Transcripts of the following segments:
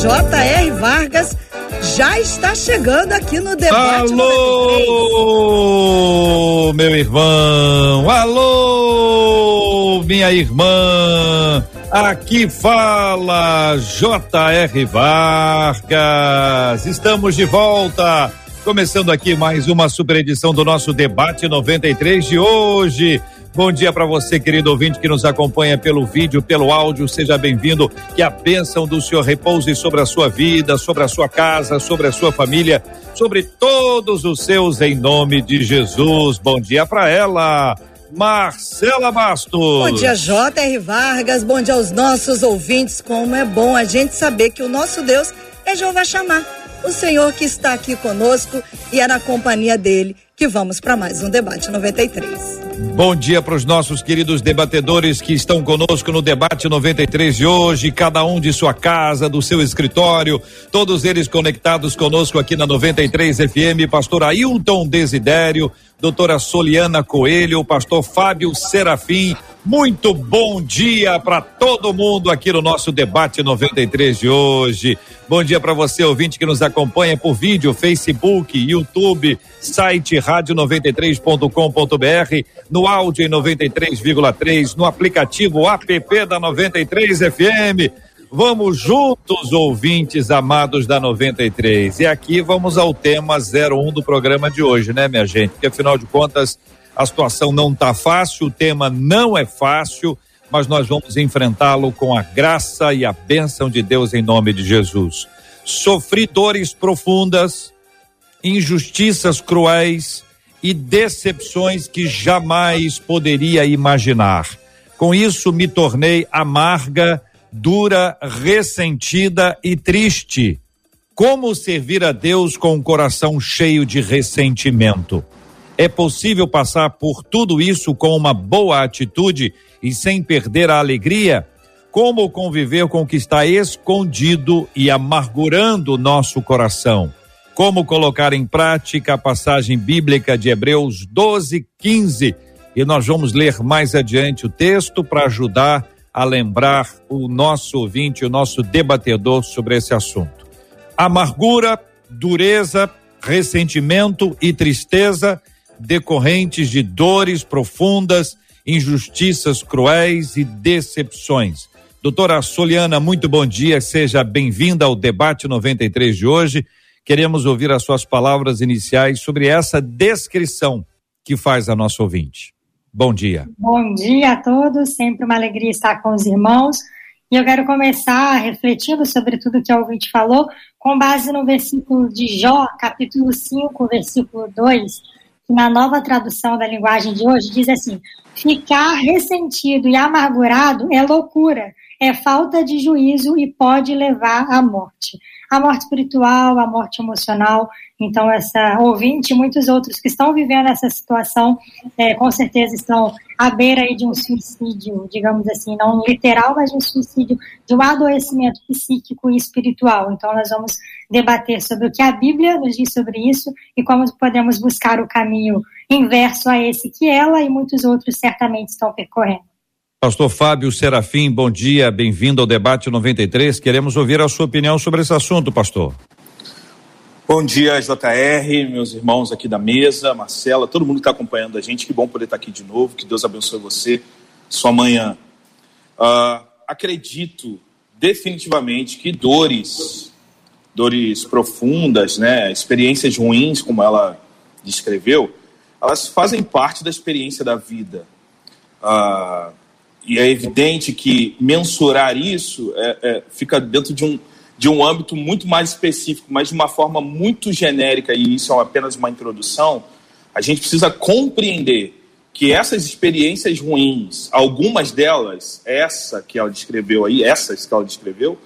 J.R. Vargas já está chegando aqui no debate. Alô, meu irmão, alô, minha irmã. Aqui fala J.R. Vargas. Estamos de volta. Começando aqui mais uma super edição do nosso debate 93 de hoje. Bom dia para você, querido ouvinte que nos acompanha pelo vídeo, pelo áudio. Seja bem-vindo. Que a bênção do Senhor repouse sobre a sua vida, sobre a sua casa, sobre a sua família, sobre todos os seus, em nome de Jesus. Bom dia para ela. Marcela Bastos. Bom dia, J.R. Vargas. Bom dia aos nossos ouvintes. Como é bom a gente saber que o nosso Deus é Jeová Chamar, o Senhor que está aqui conosco e é na companhia dele que vamos para mais um debate 93. Bom dia para os nossos queridos debatedores que estão conosco no debate 93 de hoje, cada um de sua casa, do seu escritório, todos eles conectados conosco aqui na 93 FM, pastor Ailton Desidério, doutora Soliana Coelho, pastor Fábio Serafim. Muito bom dia para todo mundo aqui no nosso debate 93 de hoje. Bom dia para você, ouvinte que nos acompanha por vídeo, Facebook, YouTube, site rádio93.com.br, no áudio em 93,3, no aplicativo app da 93 FM. Vamos juntos, ouvintes amados da 93. E aqui vamos ao tema 01 do programa de hoje, né, minha gente? Porque afinal de contas, a situação não está fácil, o tema não é fácil, mas nós vamos enfrentá-lo com a graça e a bênção de Deus em nome de Jesus. Sofri dores profundas, injustiças cruéis e decepções que jamais poderia imaginar. Com isso, me tornei amarga dura, ressentida e triste. Como servir a Deus com um coração cheio de ressentimento? É possível passar por tudo isso com uma boa atitude e sem perder a alegria? Como conviver com o que está escondido e amargurando o nosso coração? Como colocar em prática a passagem bíblica de Hebreus 12, 15? E nós vamos ler mais adiante o texto para ajudar a lembrar o nosso ouvinte, o nosso debatedor sobre esse assunto. Amargura, dureza, ressentimento e tristeza decorrentes de dores profundas, injustiças cruéis e decepções. Doutora Soliana, muito bom dia, seja bem-vinda ao debate 93 de hoje. Queremos ouvir as suas palavras iniciais sobre essa descrição que faz a nossa ouvinte. Bom dia. Bom dia a todos, sempre uma alegria estar com os irmãos. E eu quero começar refletindo sobre tudo que o ouvinte falou, com base no versículo de Jó, capítulo 5, versículo 2, que na nova tradução da linguagem de hoje diz assim: Ficar ressentido e amargurado é loucura, é falta de juízo e pode levar à morte. A morte espiritual, a morte emocional, então, essa ouvinte e muitos outros que estão vivendo essa situação, é, com certeza estão à beira de um suicídio, digamos assim, não literal, mas de um suicídio, de um adoecimento psíquico e espiritual. Então, nós vamos debater sobre o que a Bíblia nos diz sobre isso e como podemos buscar o caminho inverso a esse que ela e muitos outros certamente estão percorrendo. Pastor Fábio Serafim, bom dia, bem-vindo ao debate 93. Queremos ouvir a sua opinião sobre esse assunto, pastor. Bom dia, JR, meus irmãos aqui da mesa, Marcela, todo mundo que está acompanhando a gente. Que bom poder estar aqui de novo. Que Deus abençoe você, sua manhã. Uh, acredito definitivamente que dores, dores profundas, né, experiências ruins, como ela descreveu, elas fazem parte da experiência da vida. Uh, e é evidente que mensurar isso é, é, fica dentro de um de um âmbito muito mais específico, mas de uma forma muito genérica, e isso é apenas uma introdução, a gente precisa compreender que essas experiências ruins, algumas delas, essa que ela descreveu aí, essas que ela descreveu,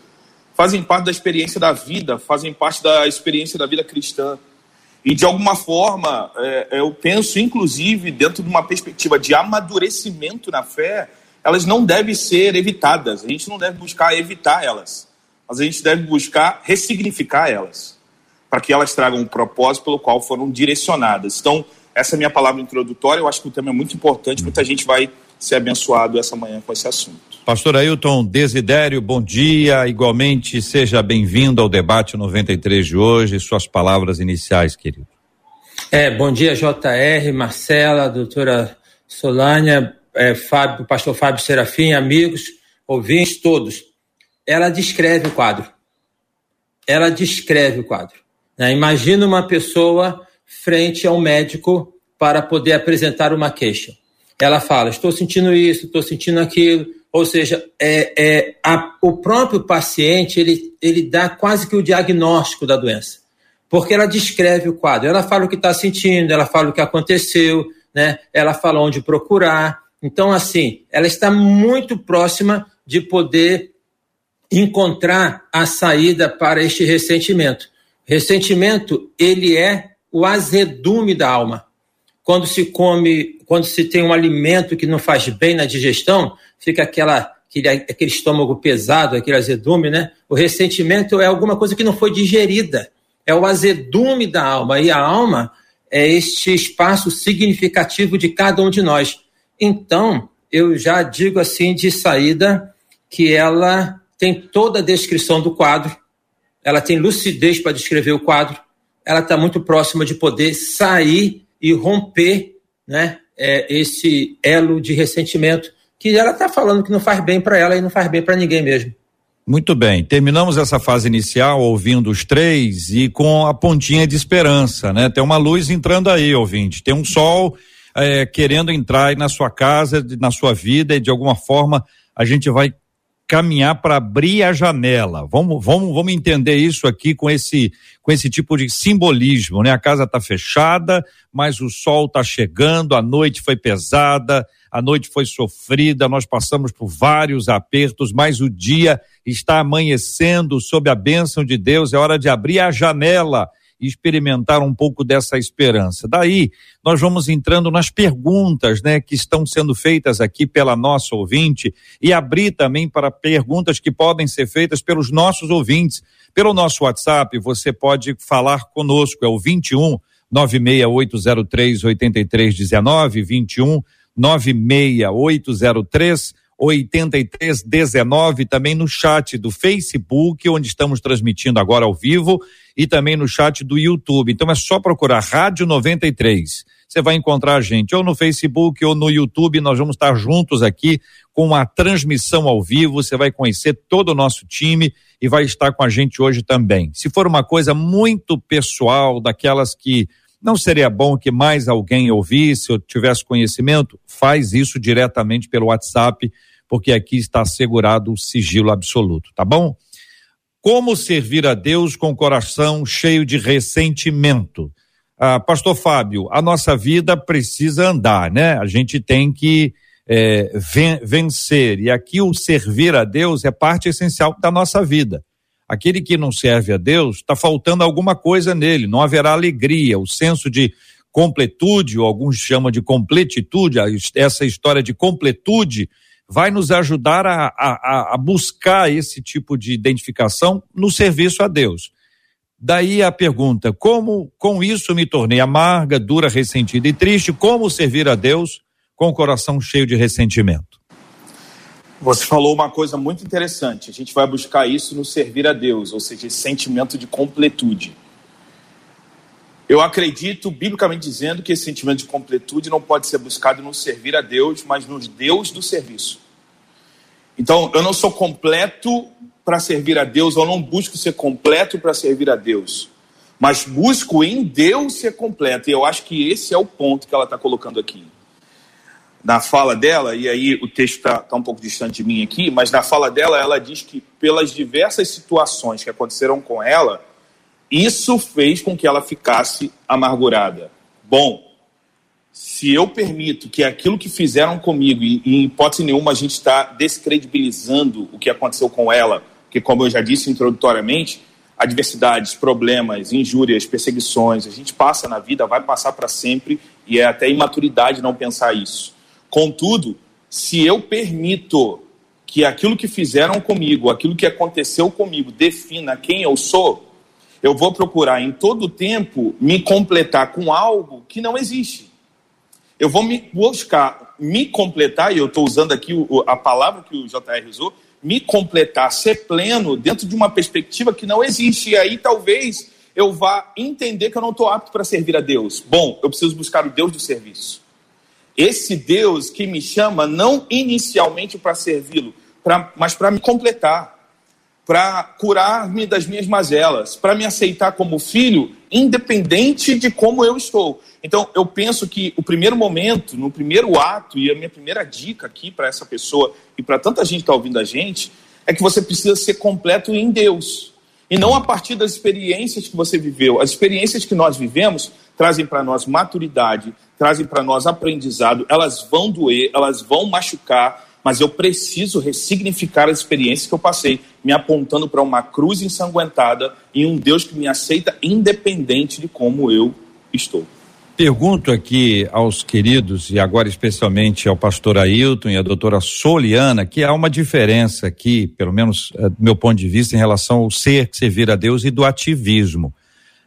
fazem parte da experiência da vida, fazem parte da experiência da vida cristã. E, de alguma forma, é, eu penso, inclusive, dentro de uma perspectiva de amadurecimento na fé, elas não devem ser evitadas. A gente não deve buscar evitar elas, mas a gente deve buscar ressignificar elas, para que elas tragam um propósito pelo qual foram direcionadas. Então, essa é a minha palavra introdutória. Eu acho que o tema é muito importante. Muita gente vai ser abençoado essa manhã com esse assunto. Pastor Ailton Desidério, bom dia. Igualmente, seja bem-vindo ao debate 93 de hoje. Suas palavras iniciais, querido. É, bom dia, JR, Marcela, doutora Solânia, é, Fábio, pastor Fábio Serafim, amigos, ouvintes, todos. Ela descreve o quadro. Ela descreve o quadro. Né? Imagina uma pessoa frente a um médico para poder apresentar uma queixa. Ela fala: estou sentindo isso, estou sentindo aquilo. Ou seja, é, é a, o próprio paciente ele, ele dá quase que o diagnóstico da doença, porque ela descreve o quadro. Ela fala o que está sentindo, ela fala o que aconteceu, né? Ela fala onde procurar. Então, assim, ela está muito próxima de poder encontrar a saída para este ressentimento. Ressentimento, ele é o azedume da alma. Quando se come, quando se tem um alimento que não faz bem na digestão, fica aquela, aquele, aquele estômago pesado, aquele azedume, né? O ressentimento é alguma coisa que não foi digerida. É o azedume da alma. E a alma é este espaço significativo de cada um de nós. Então, eu já digo assim de saída que ela tem toda a descrição do quadro, ela tem lucidez para descrever o quadro, ela está muito próxima de poder sair e romper né, é, esse elo de ressentimento que ela está falando que não faz bem para ela e não faz bem para ninguém mesmo. Muito bem, terminamos essa fase inicial ouvindo os três e com a pontinha de esperança, né? Tem uma luz entrando aí, ouvinte, tem um sol é, querendo entrar na sua casa, na sua vida e de alguma forma a gente vai caminhar para abrir a janela. Vamos, vamos, vamos entender isso aqui com esse, com esse tipo de simbolismo, né? A casa está fechada, mas o sol está chegando, a noite foi pesada, a noite foi sofrida, nós passamos por vários apertos, mas o dia está amanhecendo sob a bênção de Deus. É hora de abrir a janela e experimentar um pouco dessa esperança. Daí, nós vamos entrando nas perguntas, né, que estão sendo feitas aqui pela nossa ouvinte e abrir também para perguntas que podem ser feitas pelos nossos ouvintes. Pelo nosso WhatsApp, você pode falar conosco, é o 21 96803 8319, 21 96803 8319, também no chat do Facebook, onde estamos transmitindo agora ao vivo, e também no chat do YouTube. Então é só procurar Rádio 93. Você vai encontrar a gente ou no Facebook ou no YouTube. Nós vamos estar juntos aqui com a transmissão ao vivo. Você vai conhecer todo o nosso time e vai estar com a gente hoje também. Se for uma coisa muito pessoal, daquelas que não seria bom que mais alguém ouvisse ou tivesse conhecimento? Faz isso diretamente pelo WhatsApp porque aqui está assegurado o sigilo absoluto, tá bom? Como servir a Deus com o coração cheio de ressentimento? Ah, Pastor Fábio, a nossa vida precisa andar, né? A gente tem que é, vencer. E aqui o servir a Deus é parte essencial da nossa vida. Aquele que não serve a Deus, está faltando alguma coisa nele, não haverá alegria, o senso de completude, ou alguns chamam de completitude, essa história de completude vai nos ajudar a, a, a buscar esse tipo de identificação no serviço a Deus. Daí a pergunta: como com isso me tornei amarga, dura, ressentida e triste? Como servir a Deus com o coração cheio de ressentimento? Você falou uma coisa muito interessante. A gente vai buscar isso no servir a Deus, ou seja, esse sentimento de completude. Eu acredito, biblicamente dizendo, que esse sentimento de completude não pode ser buscado no servir a Deus, mas nos Deus do serviço. Então, eu não sou completo para servir a Deus, eu não busco ser completo para servir a Deus, mas busco em Deus ser completo. E eu acho que esse é o ponto que ela está colocando aqui. Na fala dela, e aí o texto está tá um pouco distante de mim aqui, mas na fala dela, ela diz que pelas diversas situações que aconteceram com ela, isso fez com que ela ficasse amargurada. Bom, se eu permito que aquilo que fizeram comigo, e em hipótese nenhuma a gente está descredibilizando o que aconteceu com ela, Porque, como eu já disse introdutoriamente, adversidades, problemas, injúrias, perseguições, a gente passa na vida, vai passar para sempre e é até imaturidade não pensar isso. Contudo, se eu permito que aquilo que fizeram comigo, aquilo que aconteceu comigo, defina quem eu sou, eu vou procurar em todo tempo me completar com algo que não existe. Eu vou me buscar me completar, e eu estou usando aqui a palavra que o JR usou, me completar, ser pleno dentro de uma perspectiva que não existe. E aí talvez eu vá entender que eu não estou apto para servir a Deus. Bom, eu preciso buscar o Deus do serviço. Esse Deus que me chama não inicialmente para servi-lo, mas para me completar, para curar-me das minhas mazelas, para me aceitar como filho, independente de como eu estou. Então, eu penso que o primeiro momento, no primeiro ato, e a minha primeira dica aqui para essa pessoa e para tanta gente que está ouvindo a gente, é que você precisa ser completo em Deus. E não a partir das experiências que você viveu. As experiências que nós vivemos trazem para nós maturidade, trazem para nós aprendizado, elas vão doer, elas vão machucar, mas eu preciso ressignificar as experiências que eu passei, me apontando para uma cruz ensanguentada e um Deus que me aceita independente de como eu estou. Pergunto aqui aos queridos, e agora especialmente ao pastor Ailton e à doutora Soliana, que há uma diferença aqui, pelo menos eh, do meu ponto de vista, em relação ao ser, servir a Deus e do ativismo.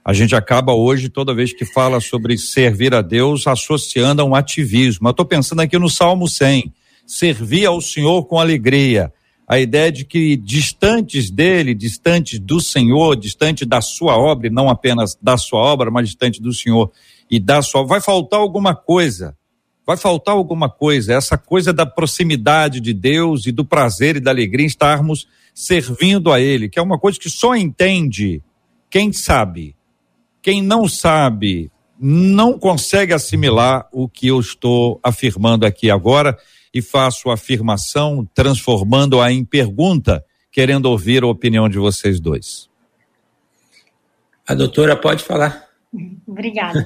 A gente acaba hoje, toda vez que fala sobre servir a Deus, associando a um ativismo. Eu estou pensando aqui no Salmo 100, servir ao Senhor com alegria. A ideia de que distantes dele, distantes do Senhor, distante da sua obra, e não apenas da sua obra, mas distante do Senhor e da sua vai faltar alguma coisa. Vai faltar alguma coisa, essa coisa da proximidade de Deus e do prazer e da alegria em estarmos servindo a Ele, que é uma coisa que só entende quem sabe. Quem não sabe não consegue assimilar o que eu estou afirmando aqui agora e faço a afirmação transformando-a em pergunta, querendo ouvir a opinião de vocês dois. A doutora pode falar. Obrigada.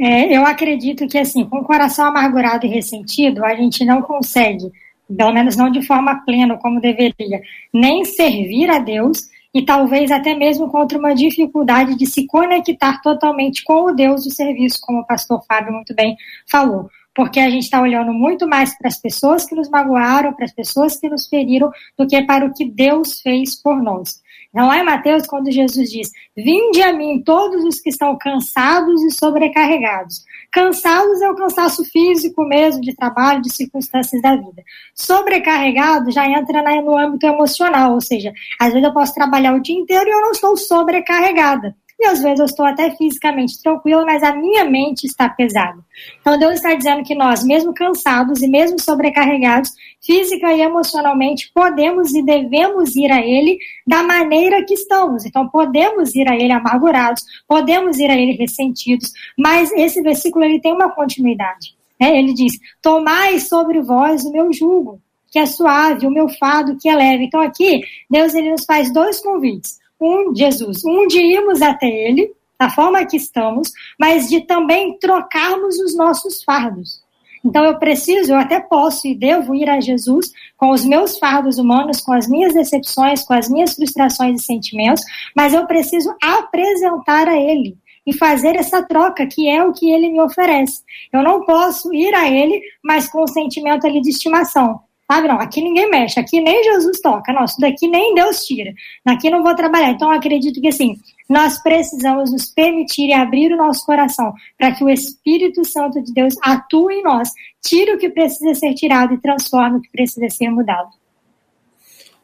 É, eu acredito que, assim, com o coração amargurado e ressentido, a gente não consegue, pelo menos não de forma plena como deveria, nem servir a Deus e talvez até mesmo contra uma dificuldade de se conectar totalmente com o Deus do serviço, como o pastor Fábio muito bem falou. Porque a gente está olhando muito mais para as pessoas que nos magoaram, para as pessoas que nos feriram, do que para o que Deus fez por nós. Lá em Mateus, quando Jesus diz: Vinde a mim todos os que estão cansados e sobrecarregados. Cansados é o cansaço físico mesmo, de trabalho, de circunstâncias da vida. Sobrecarregado já entra no âmbito emocional, ou seja, às vezes eu posso trabalhar o dia inteiro e eu não estou sobrecarregada e às vezes eu estou até fisicamente tranquila, mas a minha mente está pesada. Então Deus está dizendo que nós, mesmo cansados e mesmo sobrecarregados, física e emocionalmente, podemos e devemos ir a Ele da maneira que estamos. Então podemos ir a Ele amargurados, podemos ir a Ele ressentidos, mas esse versículo ele tem uma continuidade. Né? Ele diz: Tomai sobre vós o meu jugo, que é suave, o meu fado, que é leve. Então aqui, Deus ele nos faz dois convites um Jesus, um de irmos até Ele, da forma que estamos, mas de também trocarmos os nossos fardos. Então eu preciso, eu até posso e devo ir a Jesus com os meus fardos humanos, com as minhas decepções, com as minhas frustrações e sentimentos, mas eu preciso apresentar a Ele e fazer essa troca, que é o que Ele me oferece. Eu não posso ir a Ele, mas com o sentimento ali de estimação. Não, aqui ninguém mexe, aqui nem Jesus toca, isso daqui nem Deus tira, aqui não vou trabalhar. Então, acredito que, assim, nós precisamos nos permitir e abrir o nosso coração para que o Espírito Santo de Deus atue em nós, tire o que precisa ser tirado e transforme o que precisa ser mudado.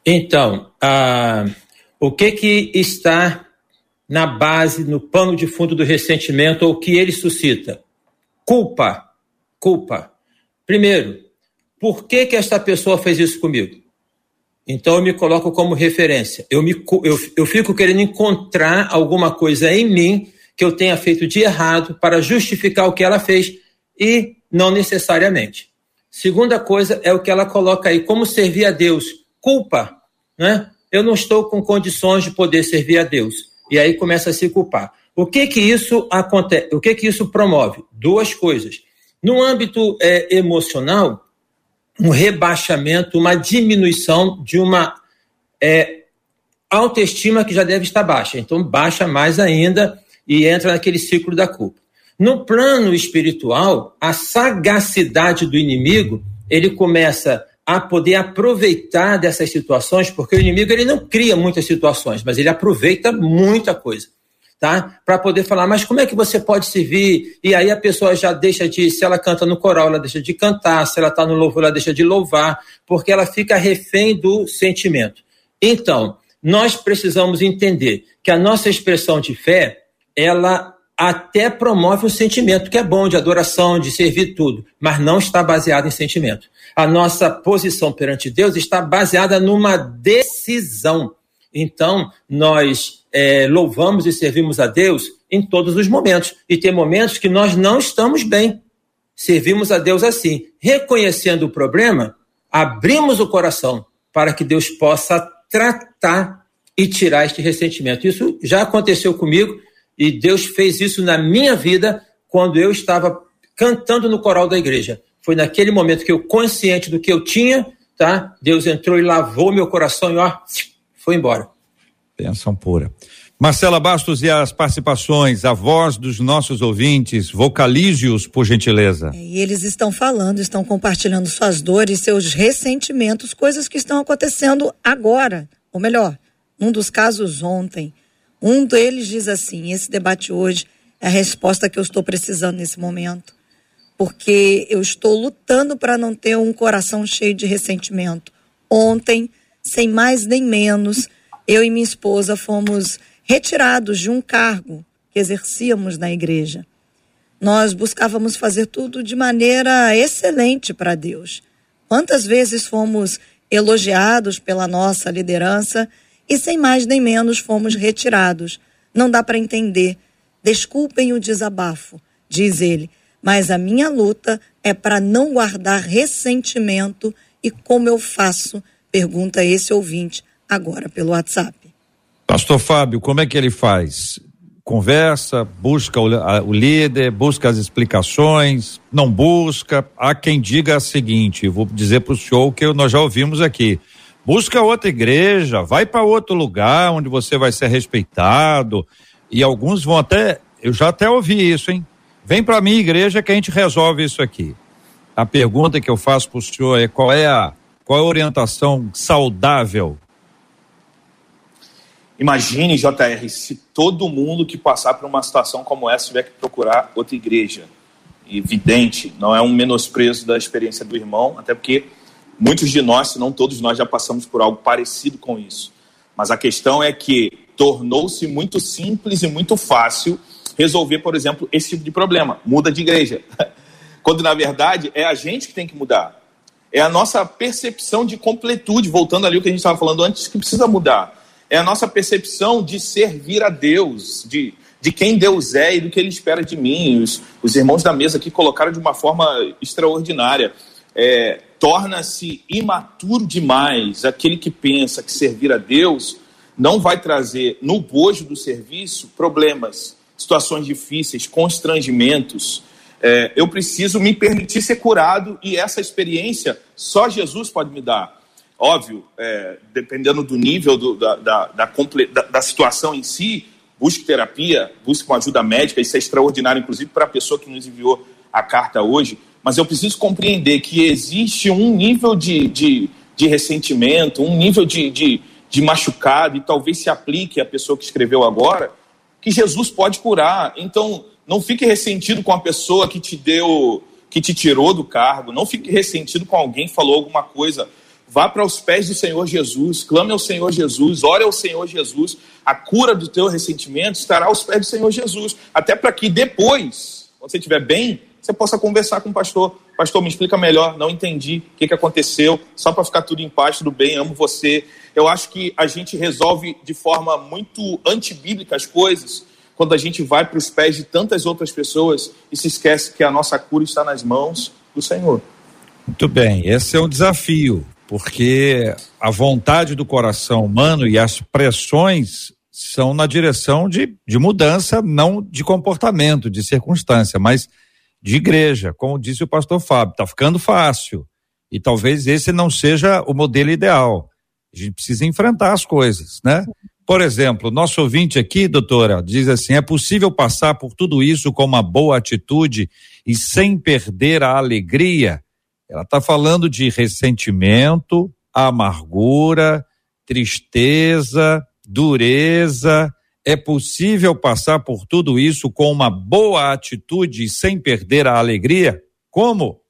Então, ah, o que que está na base, no pano de fundo do ressentimento, ou que ele suscita? Culpa. Culpa. Primeiro, por que, que esta pessoa fez isso comigo? Então eu me coloco como referência. Eu, me, eu, eu fico querendo encontrar alguma coisa em mim que eu tenha feito de errado para justificar o que ela fez e não necessariamente. Segunda coisa é o que ela coloca aí, como servir a Deus. Culpa, né? Eu não estou com condições de poder servir a Deus. E aí começa a se culpar. O que que isso acontece? O que que isso promove? Duas coisas. No âmbito é, emocional, um rebaixamento, uma diminuição de uma é, autoestima que já deve estar baixa. Então, baixa mais ainda e entra naquele ciclo da culpa. No plano espiritual, a sagacidade do inimigo, ele começa a poder aproveitar dessas situações, porque o inimigo ele não cria muitas situações, mas ele aproveita muita coisa, tá? Para poder falar, mas como é que você pode servir? E aí a pessoa já deixa de, se ela canta no coral, ela deixa de cantar, se ela está no louvor, ela deixa de louvar, porque ela fica refém do sentimento. Então, nós precisamos entender que a nossa expressão de fé, ela até promove um sentimento que é bom de adoração, de servir tudo, mas não está baseado em sentimento. A nossa posição perante Deus está baseada numa decisão. Então, nós é, louvamos e servimos a Deus em todos os momentos. E tem momentos que nós não estamos bem. Servimos a Deus assim, reconhecendo o problema, abrimos o coração para que Deus possa tratar e tirar este ressentimento. Isso já aconteceu comigo e Deus fez isso na minha vida quando eu estava cantando no coral da igreja. Foi naquele momento que eu, consciente do que eu tinha, tá? Deus entrou e lavou meu coração e ó, foi embora. Benção pura. Marcela Bastos e as participações, a voz dos nossos ouvintes, vocalize-os, por gentileza. É, e eles estão falando, estão compartilhando suas dores, seus ressentimentos, coisas que estão acontecendo agora, ou melhor, num dos casos ontem. Um deles diz assim: esse debate hoje é a resposta que eu estou precisando nesse momento, porque eu estou lutando para não ter um coração cheio de ressentimento. Ontem, sem mais nem menos, eu e minha esposa fomos retirados de um cargo que exercíamos na igreja. Nós buscávamos fazer tudo de maneira excelente para Deus. Quantas vezes fomos elogiados pela nossa liderança e sem mais nem menos fomos retirados. Não dá para entender. Desculpem o desabafo, diz ele, mas a minha luta é para não guardar ressentimento e como eu faço? Pergunta esse ouvinte agora pelo WhatsApp. Pastor Fábio, como é que ele faz? Conversa, busca o, a, o líder, busca as explicações, não busca. Há quem diga o seguinte: vou dizer para o senhor que nós já ouvimos aqui. Busca outra igreja, vai para outro lugar onde você vai ser respeitado. E alguns vão até, eu já até ouvi isso, hein? Vem para minha igreja que a gente resolve isso aqui. A pergunta que eu faço para o senhor é qual é a qual é a orientação saudável? Imagine, JR, se todo mundo que passar por uma situação como essa tiver que procurar outra igreja. Evidente, não é um menosprezo da experiência do irmão, até porque Muitos de nós, se não todos nós, já passamos por algo parecido com isso. Mas a questão é que tornou-se muito simples e muito fácil resolver, por exemplo, esse tipo de problema. Muda de igreja. Quando, na verdade, é a gente que tem que mudar. É a nossa percepção de completude, voltando ali o que a gente estava falando antes, que precisa mudar. É a nossa percepção de servir a Deus, de, de quem Deus é e do que Ele espera de mim. Os, os irmãos da mesa aqui colocaram de uma forma extraordinária. É, torna-se imaturo demais aquele que pensa que servir a Deus não vai trazer no bojo do serviço problemas, situações difíceis, constrangimentos. É, eu preciso me permitir ser curado e essa experiência só Jesus pode me dar. Óbvio, é, dependendo do nível do, da, da, da, da, situação em si, busque terapia, busque uma ajuda médica, isso é extraordinário, inclusive para a pessoa que nos enviou a carta hoje mas eu preciso compreender que existe um nível de, de, de ressentimento, um nível de, de, de machucado, e talvez se aplique à pessoa que escreveu agora, que Jesus pode curar. Então, não fique ressentido com a pessoa que te deu, que te tirou do cargo, não fique ressentido com alguém que falou alguma coisa. Vá para os pés do Senhor Jesus, clame ao Senhor Jesus, ore ao Senhor Jesus. A cura do teu ressentimento estará aos pés do Senhor Jesus. Até para que depois, quando você estiver bem, você possa conversar com o pastor. Pastor, me explica melhor, não entendi o que, que aconteceu, só para ficar tudo em paz, tudo bem, amo você. Eu acho que a gente resolve de forma muito antibíblica as coisas quando a gente vai para os pés de tantas outras pessoas e se esquece que a nossa cura está nas mãos do Senhor. Muito bem, esse é um desafio, porque a vontade do coração humano e as pressões são na direção de, de mudança, não de comportamento, de circunstância, mas de igreja, como disse o pastor Fábio, está ficando fácil. E talvez esse não seja o modelo ideal. A gente precisa enfrentar as coisas, né? Por exemplo, nosso ouvinte aqui, doutora, diz assim: é possível passar por tudo isso com uma boa atitude e sem perder a alegria? Ela está falando de ressentimento, amargura, tristeza, dureza. É possível passar por tudo isso com uma boa atitude e sem perder a alegria? Como?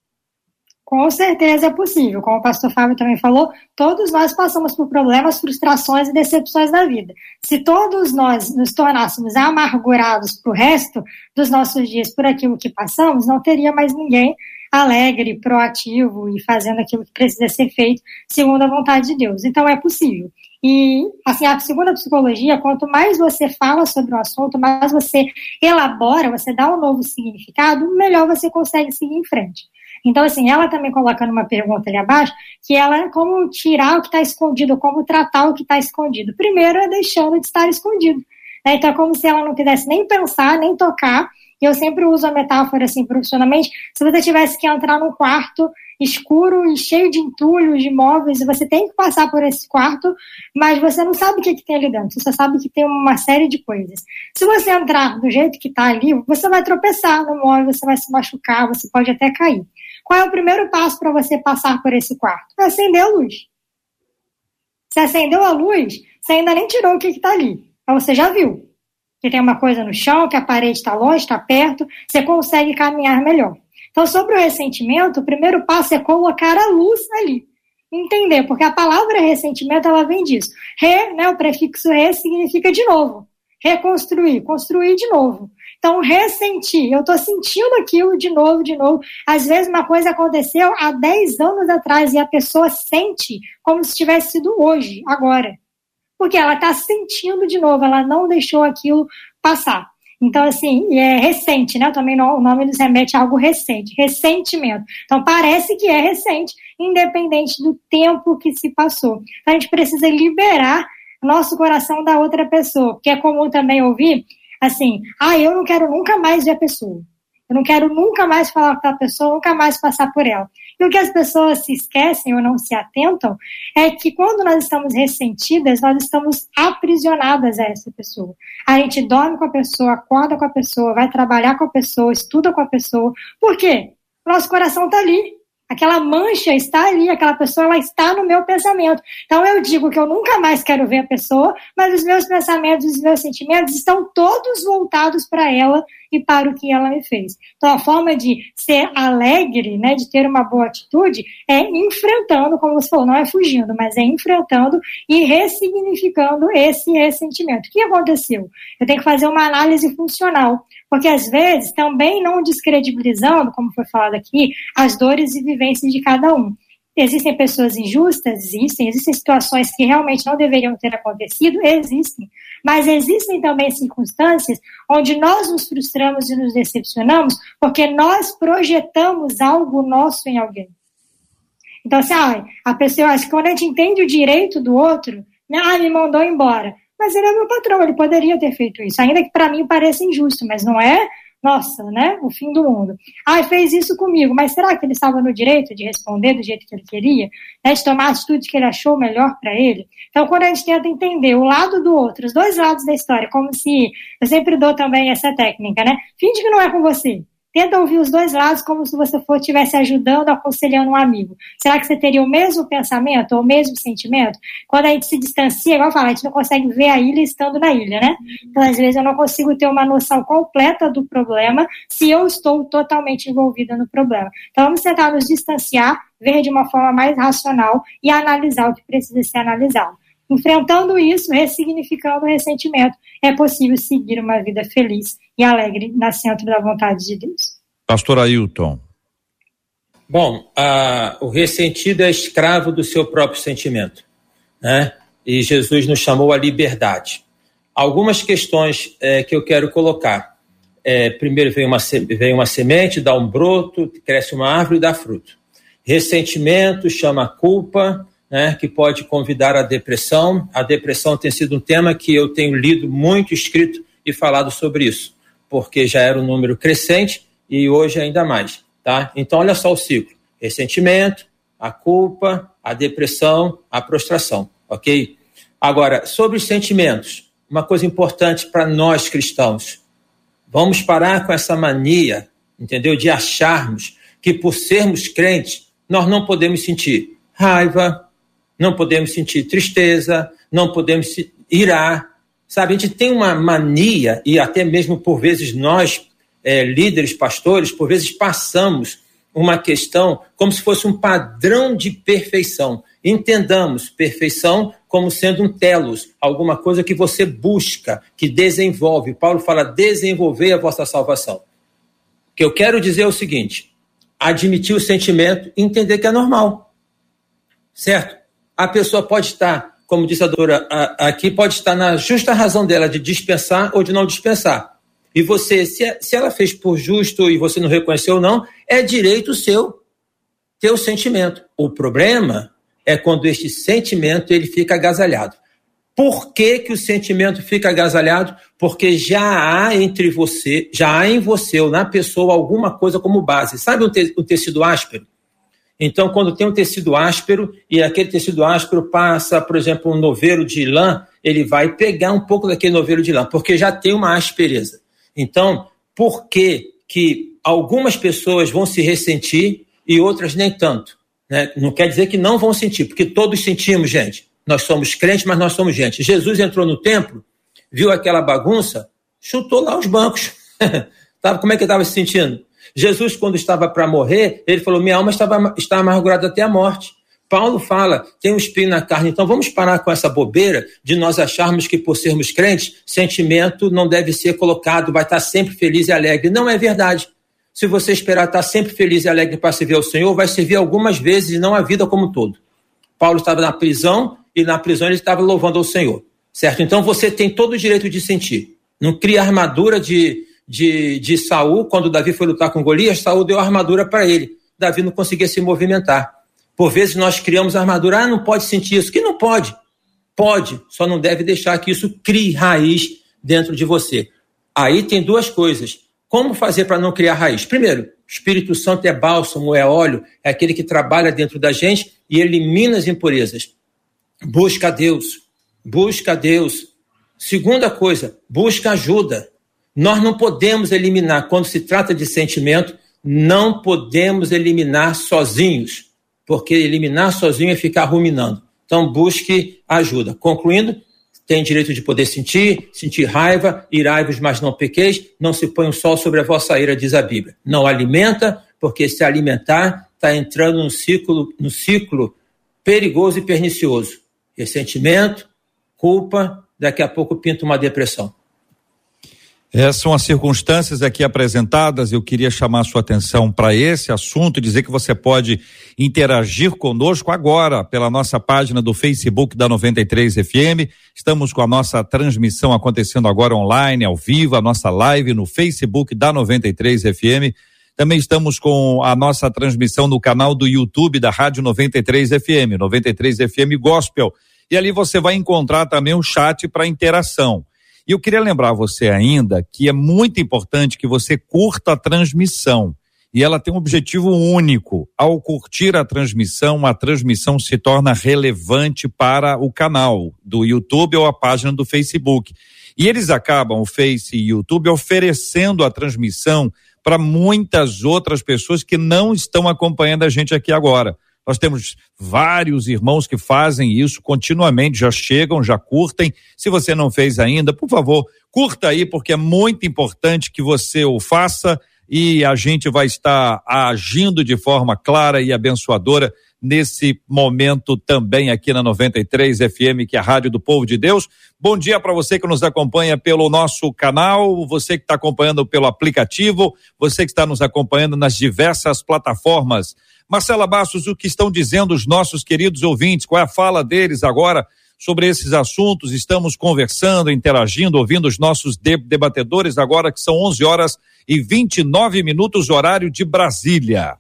Com certeza é possível. Como o pastor Fábio também falou, todos nós passamos por problemas, frustrações e decepções da vida. Se todos nós nos tornássemos amargurados para o resto dos nossos dias por aquilo que passamos, não teria mais ninguém alegre, proativo e fazendo aquilo que precisa ser feito segundo a vontade de Deus. Então é possível. E, assim, a segunda psicologia, quanto mais você fala sobre o assunto, mais você elabora, você dá um novo significado, melhor você consegue seguir em frente. Então, assim, ela também colocando uma pergunta ali abaixo, que ela é como tirar o que está escondido, como tratar o que está escondido. Primeiro é deixando de estar escondido. Né? Então, é como se ela não quisesse nem pensar, nem tocar, e eu sempre uso a metáfora assim profissionalmente, se você tivesse que entrar num quarto escuro e cheio de entulhos, de móveis, e você tem que passar por esse quarto, mas você não sabe o que, que tem ali dentro, você sabe que tem uma série de coisas. Se você entrar do jeito que está ali, você vai tropeçar no móvel, você vai se machucar, você pode até cair. Qual é o primeiro passo para você passar por esse quarto? É acender a luz. Se acendeu a luz, você ainda nem tirou o que está ali, mas você já viu que tem uma coisa no chão, que a parede está longe, está perto, você consegue caminhar melhor. Então, sobre o ressentimento, o primeiro passo é colocar a luz ali. Entender, porque a palavra ressentimento, ela vem disso. Re, né, o prefixo re significa de novo. Reconstruir, construir de novo. Então, ressentir, eu estou sentindo aquilo de novo, de novo. Às vezes uma coisa aconteceu há 10 anos atrás e a pessoa sente como se tivesse sido hoje, agora porque ela está sentindo de novo, ela não deixou aquilo passar. Então, assim, é recente, né? Também o nome nos remete a algo recente, ressentimento. Então, parece que é recente, independente do tempo que se passou. Então, a gente precisa liberar nosso coração da outra pessoa, porque é comum também ouvir assim: ah, eu não quero nunca mais ver a pessoa. Eu não quero nunca mais falar com aquela pessoa, nunca mais passar por ela. E o que as pessoas se esquecem ou não se atentam é que quando nós estamos ressentidas, nós estamos aprisionadas a essa pessoa. A gente dorme com a pessoa, acorda com a pessoa, vai trabalhar com a pessoa, estuda com a pessoa. Por quê? Nosso coração está ali. Aquela mancha está ali, aquela pessoa ela está no meu pensamento. Então eu digo que eu nunca mais quero ver a pessoa, mas os meus pensamentos, os meus sentimentos estão todos voltados para ela e para o que ela me fez. Então a forma de ser alegre, né, de ter uma boa atitude, é enfrentando, como você falou, não é fugindo, mas é enfrentando e ressignificando esse ressentimento. O que aconteceu? Eu tenho que fazer uma análise funcional. Porque às vezes também não descredibilizando, como foi falado aqui, as dores e vivências de cada um. Existem pessoas injustas? Existem. Existem situações que realmente não deveriam ter acontecido? Existem. Mas existem também circunstâncias onde nós nos frustramos e nos decepcionamos porque nós projetamos algo nosso em alguém. Então, assim, ah, a pessoa, acho que quando a gente entende o direito do outro, né, ah, me mandou embora. Mas ele é meu patrão, ele poderia ter feito isso, ainda que para mim pareça injusto, mas não é, nossa, né, o fim do mundo. Ah, fez isso comigo, mas será que ele estava no direito de responder do jeito que ele queria, né, de tomar a atitude que ele achou melhor para ele? Então, quando a gente tenta entender o lado do outro, os dois lados da história, como se, eu sempre dou também essa técnica, né, finge que não é com você, Tenta ouvir os dois lados como se você for estivesse ajudando, aconselhando um amigo. Será que você teria o mesmo pensamento ou o mesmo sentimento? Quando a gente se distancia, igual falo, a gente não consegue ver a ilha estando na ilha, né? Então, às vezes, eu não consigo ter uma noção completa do problema se eu estou totalmente envolvida no problema. Então, vamos tentar nos distanciar, ver de uma forma mais racional e analisar o que precisa ser analisado. Enfrentando isso, ressignificando o ressentimento, é possível seguir uma vida feliz e alegre na centro da vontade de Deus. Pastor Ailton. Bom, o ressentido é escravo do seu próprio sentimento, né? E Jesus nos chamou à liberdade. Algumas questões é, que eu quero colocar. É, primeiro vem uma, vem uma semente, dá um broto, cresce uma árvore e dá fruto. Ressentimento chama culpa, né, que pode convidar à depressão. A depressão tem sido um tema que eu tenho lido muito, escrito e falado sobre isso, porque já era um número crescente e hoje ainda mais. Tá? Então, olha só o ciclo: ressentimento, a culpa, a depressão, a prostração. ok? Agora, sobre os sentimentos, uma coisa importante para nós cristãos. Vamos parar com essa mania, entendeu? De acharmos que por sermos crentes, nós não podemos sentir raiva, não podemos sentir tristeza, não podemos irar. Sabe, a gente tem uma mania, e até mesmo por vezes nós, é, líderes, pastores, por vezes passamos uma questão como se fosse um padrão de perfeição. Entendamos perfeição como sendo um telos, alguma coisa que você busca, que desenvolve. Paulo fala desenvolver a vossa salvação. O que eu quero dizer é o seguinte: admitir o sentimento e entender que é normal. Certo? A pessoa pode estar, como disse a doutora aqui, pode estar na justa razão dela de dispensar ou de não dispensar. E você, se, se ela fez por justo e você não reconheceu ou não, é direito seu ter o sentimento. O problema é quando este sentimento ele fica agasalhado. Por que, que o sentimento fica agasalhado? Porque já há entre você, já há em você ou na pessoa alguma coisa como base. Sabe o, te, o tecido áspero? Então, quando tem um tecido áspero e aquele tecido áspero passa, por exemplo, um novelo de lã, ele vai pegar um pouco daquele novelo de lã, porque já tem uma aspereza. Então, por que, que algumas pessoas vão se ressentir e outras nem tanto? Né? Não quer dizer que não vão sentir, porque todos sentimos, gente. Nós somos crentes, mas nós somos gente. Jesus entrou no templo, viu aquela bagunça, chutou lá os bancos. Como é que estava se sentindo? Jesus, quando estava para morrer, ele falou: Minha alma estava, está amargurada até a morte. Paulo fala, tem um espinho na carne. Então vamos parar com essa bobeira de nós acharmos que por sermos crentes, sentimento não deve ser colocado, vai estar sempre feliz e alegre. Não é verdade. Se você esperar estar sempre feliz e alegre para servir ao Senhor, vai servir algumas vezes e não a vida como um todo. Paulo estava na prisão e na prisão ele estava louvando ao Senhor, certo? Então você tem todo o direito de sentir. Não cria armadura de, de, de Saul, quando Davi foi lutar com Golias, Saul deu armadura para ele. Davi não conseguia se movimentar. Por vezes nós criamos armadura, ah, não pode sentir isso. Que não pode. Pode, só não deve deixar que isso crie raiz dentro de você. Aí tem duas coisas. Como fazer para não criar raiz? Primeiro, Espírito Santo é bálsamo, é óleo, é aquele que trabalha dentro da gente e elimina as impurezas. Busca Deus. Busca Deus. Segunda coisa, busca ajuda. Nós não podemos eliminar, quando se trata de sentimento, não podemos eliminar sozinhos porque eliminar sozinho é ficar ruminando. Então, busque ajuda. Concluindo, tem direito de poder sentir, sentir raiva, irai-vos, mas não pequeis, não se põe o sol sobre a vossa ira, diz a Bíblia. Não alimenta, porque se alimentar, está entrando num ciclo, num ciclo perigoso e pernicioso. Ressentimento, culpa, daqui a pouco pinta uma depressão. Essas são as circunstâncias aqui apresentadas. Eu queria chamar a sua atenção para esse assunto e dizer que você pode interagir conosco agora pela nossa página do Facebook da 93 FM. Estamos com a nossa transmissão acontecendo agora online, ao vivo, a nossa live no Facebook da 93 FM. Também estamos com a nossa transmissão no canal do YouTube da Rádio 93 FM, 93 FM Gospel. E ali você vai encontrar também o chat para interação. E eu queria lembrar você ainda que é muito importante que você curta a transmissão. E ela tem um objetivo único. Ao curtir a transmissão, a transmissão se torna relevante para o canal do YouTube ou a página do Facebook. E eles acabam, o Face e o YouTube, oferecendo a transmissão para muitas outras pessoas que não estão acompanhando a gente aqui agora. Nós temos vários irmãos que fazem isso continuamente, já chegam, já curtem. Se você não fez ainda, por favor, curta aí, porque é muito importante que você o faça e a gente vai estar agindo de forma clara e abençoadora nesse momento também aqui na 93 FM, que é a Rádio do Povo de Deus. Bom dia para você que nos acompanha pelo nosso canal, você que está acompanhando pelo aplicativo, você que está nos acompanhando nas diversas plataformas Marcela Bastos, o que estão dizendo os nossos queridos ouvintes? Qual é a fala deles agora sobre esses assuntos? Estamos conversando, interagindo, ouvindo os nossos debatedores agora que são 11 horas e 29 minutos horário de Brasília.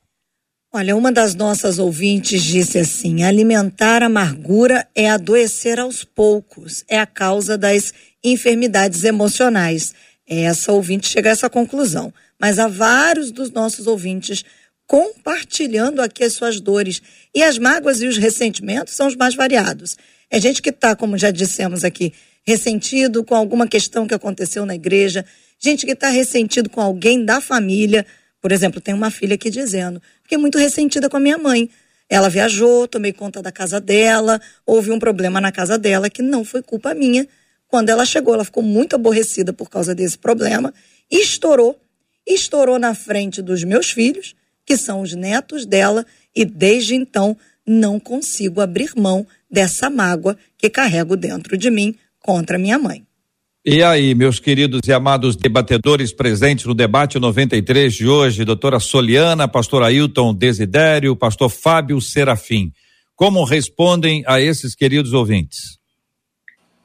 Olha, uma das nossas ouvintes disse assim: alimentar amargura é adoecer aos poucos, é a causa das enfermidades emocionais. Essa ouvinte chega a essa conclusão. Mas há vários dos nossos ouvintes compartilhando aqui as suas dores. E as mágoas e os ressentimentos são os mais variados. É gente que está, como já dissemos aqui, ressentido com alguma questão que aconteceu na igreja, gente que está ressentido com alguém da família. Por exemplo, tem uma filha aqui dizendo: fiquei muito ressentida com a minha mãe. Ela viajou, tomei conta da casa dela, houve um problema na casa dela que não foi culpa minha. Quando ela chegou, ela ficou muito aborrecida por causa desse problema estourou. Estourou na frente dos meus filhos, que são os netos dela, e desde então não consigo abrir mão dessa mágoa que carrego dentro de mim contra minha mãe. E aí, meus queridos e amados debatedores presentes no debate 93 de hoje, doutora Soliana, pastor Ailton Desidério, pastor Fábio Serafim. Como respondem a esses queridos ouvintes?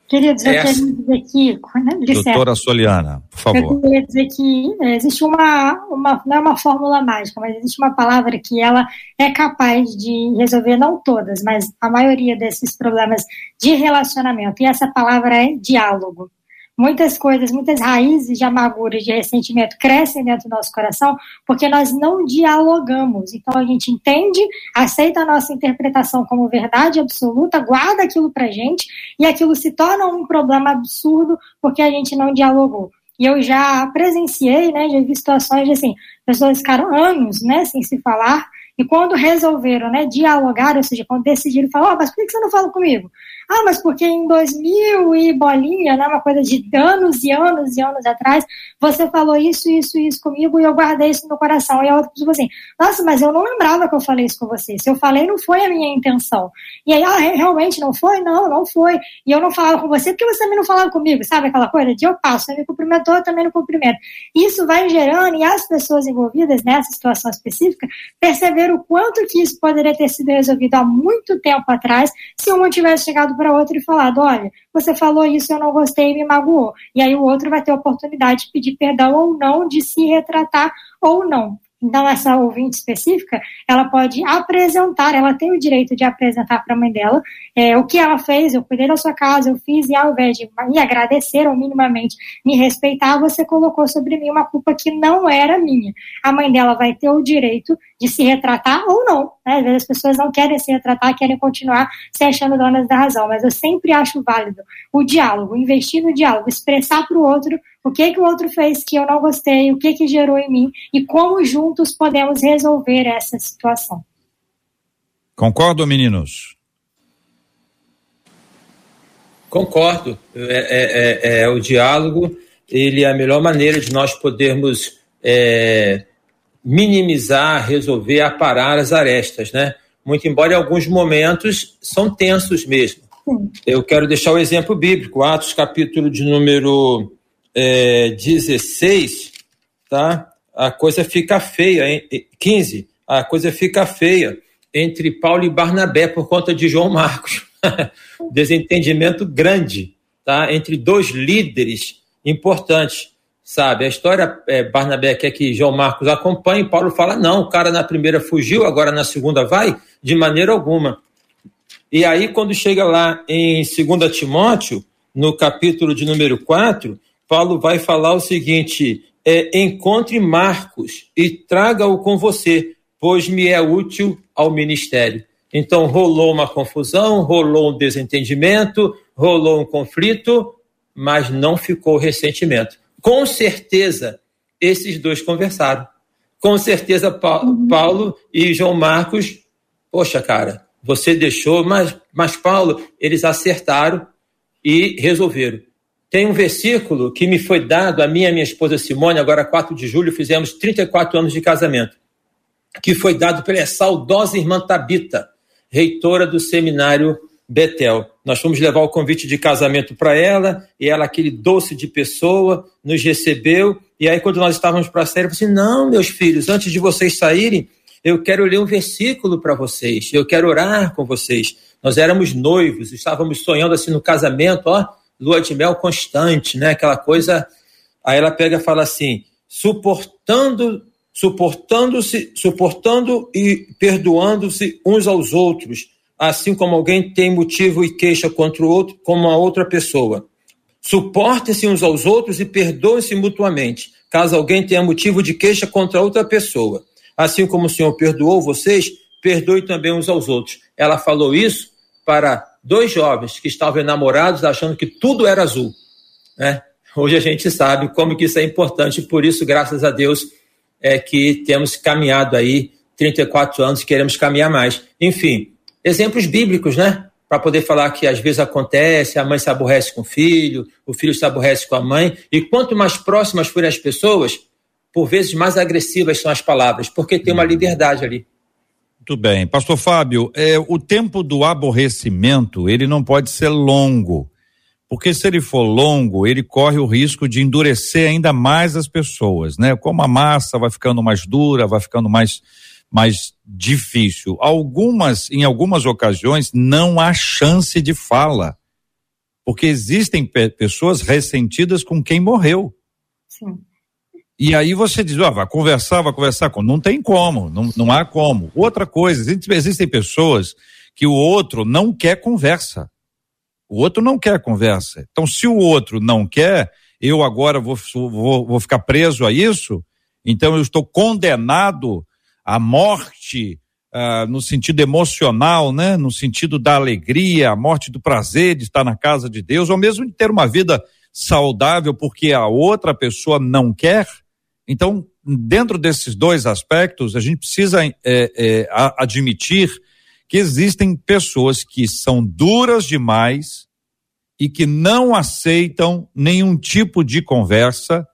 Queridos, eu queria dizer que. Né, doutora Soliana, por favor. Eu queria dizer que é, existe uma, uma. Não é uma fórmula mágica, mas existe uma palavra que ela é capaz de resolver, não todas, mas a maioria desses problemas de relacionamento. E essa palavra é diálogo muitas coisas, muitas raízes de amargura de ressentimento crescem dentro do nosso coração porque nós não dialogamos. Então a gente entende, aceita a nossa interpretação como verdade absoluta, guarda aquilo pra gente e aquilo se torna um problema absurdo porque a gente não dialogou. E eu já presenciei, né, já vi situações de assim, pessoas ficaram anos, né, sem se falar, e quando resolveram, né, dialogar, ou seja, quando decidiram falar, oh, mas por que você não fala comigo? Ah, mas porque em 2000 e bolinha, né, uma coisa de anos e anos e anos atrás, você falou isso, isso e isso comigo e eu guardei isso no coração. E a outra pessoa assim, nossa, mas eu não lembrava que eu falei isso com você. Se eu falei, não foi a minha intenção. E aí, ah, realmente não foi? Não, não foi. E eu não falava com você porque você também não falava comigo, sabe aquela coisa de eu passo, você me cumprimentou, eu também não cumprimento. Isso vai gerando, e as pessoas envolvidas nessa situação específica perceberam o quanto que isso poderia ter sido resolvido há muito tempo atrás se uma tivesse chegado para outro e falado: olha, você falou isso, eu não gostei me magoou. E aí o outro vai ter a oportunidade de pedir perdão ou não, de se retratar ou não. Então, essa ouvinte específica, ela pode apresentar, ela tem o direito de apresentar para a mãe dela é, o que ela fez, eu cuidei da sua casa, eu fiz, e ao invés de me agradecer ou minimamente me respeitar, você colocou sobre mim uma culpa que não era minha. A mãe dela vai ter o direito de se retratar ou não. Né? Às vezes as pessoas não querem se retratar, querem continuar se achando donas da razão, mas eu sempre acho válido o diálogo, investir no diálogo, expressar para o outro o que, que o outro fez que eu não gostei, o que, que gerou em mim e como juntos podemos resolver essa situação. Concordo, meninos? Concordo. É, é, é, é, o diálogo, ele é a melhor maneira de nós podermos é, minimizar, resolver, aparar as arestas, né? Muito embora em alguns momentos são tensos mesmo. Eu quero deixar o exemplo bíblico, Atos capítulo de número é, 16, tá? A coisa fica feia, hein? 15, a coisa fica feia entre Paulo e Barnabé por conta de João Marcos. Desentendimento grande, tá? Entre dois líderes importantes sabe? A história, é, Barnabé quer que João Marcos acompanhe, Paulo fala, não, o cara na primeira fugiu, agora na segunda vai? De maneira alguma. E aí, quando chega lá em 2 Timóteo, no capítulo de número 4, Paulo vai falar o seguinte: é, encontre Marcos e traga-o com você, pois me é útil ao ministério. Então rolou uma confusão, rolou um desentendimento, rolou um conflito, mas não ficou ressentimento com certeza esses dois conversaram. Com certeza uhum. Paulo e João Marcos, poxa, cara, você deixou, mas, mas Paulo, eles acertaram e resolveram. Tem um versículo que me foi dado a mim e a minha esposa Simone, agora 4 de julho, fizemos 34 anos de casamento, que foi dado pela saudosa irmã Tabita, reitora do seminário Betel. Nós fomos levar o convite de casamento para ela, e ela, aquele doce de pessoa, nos recebeu. E aí, quando nós estávamos para sair, eu falei assim: não, meus filhos, antes de vocês saírem, eu quero ler um versículo para vocês, eu quero orar com vocês. Nós éramos noivos, estávamos sonhando assim no casamento, ó, lua de mel constante, né? Aquela coisa. Aí ela pega e fala assim: suportando, suportando-se, suportando e perdoando-se uns aos outros assim como alguém tem motivo e queixa contra o outro, como a outra pessoa. Suportem-se uns aos outros e perdoem-se mutuamente, caso alguém tenha motivo de queixa contra outra pessoa. Assim como o Senhor perdoou vocês, perdoe também uns aos outros. Ela falou isso para dois jovens que estavam enamorados, achando que tudo era azul. Né? Hoje a gente sabe como que isso é importante, por isso, graças a Deus, é que temos caminhado aí 34 anos e queremos caminhar mais. Enfim, exemplos bíblicos, né? Para poder falar que às vezes acontece, a mãe se aborrece com o filho, o filho se aborrece com a mãe, e quanto mais próximas forem as pessoas, por vezes mais agressivas são as palavras, porque tem uma liberdade ali. Muito bem. Pastor Fábio, é, o tempo do aborrecimento, ele não pode ser longo. Porque se ele for longo, ele corre o risco de endurecer ainda mais as pessoas, né? Como a massa vai ficando mais dura, vai ficando mais mais difícil. Algumas, em algumas ocasiões, não há chance de fala. Porque existem pe pessoas ressentidas com quem morreu. Sim. E aí você diz, ó, vai conversar, vai conversar com. Não tem como, não, não há como. Outra coisa, existem pessoas que o outro não quer conversa. O outro não quer conversa. Então, se o outro não quer, eu agora vou, vou, vou ficar preso a isso, então eu estou condenado à morte uh, no sentido emocional, né? No sentido da alegria, a morte do prazer de estar na casa de Deus, ou mesmo de ter uma vida saudável porque a outra pessoa não quer. Então, dentro desses dois aspectos, a gente precisa é, é, admitir que existem pessoas que são duras demais e que não aceitam nenhum tipo de conversa,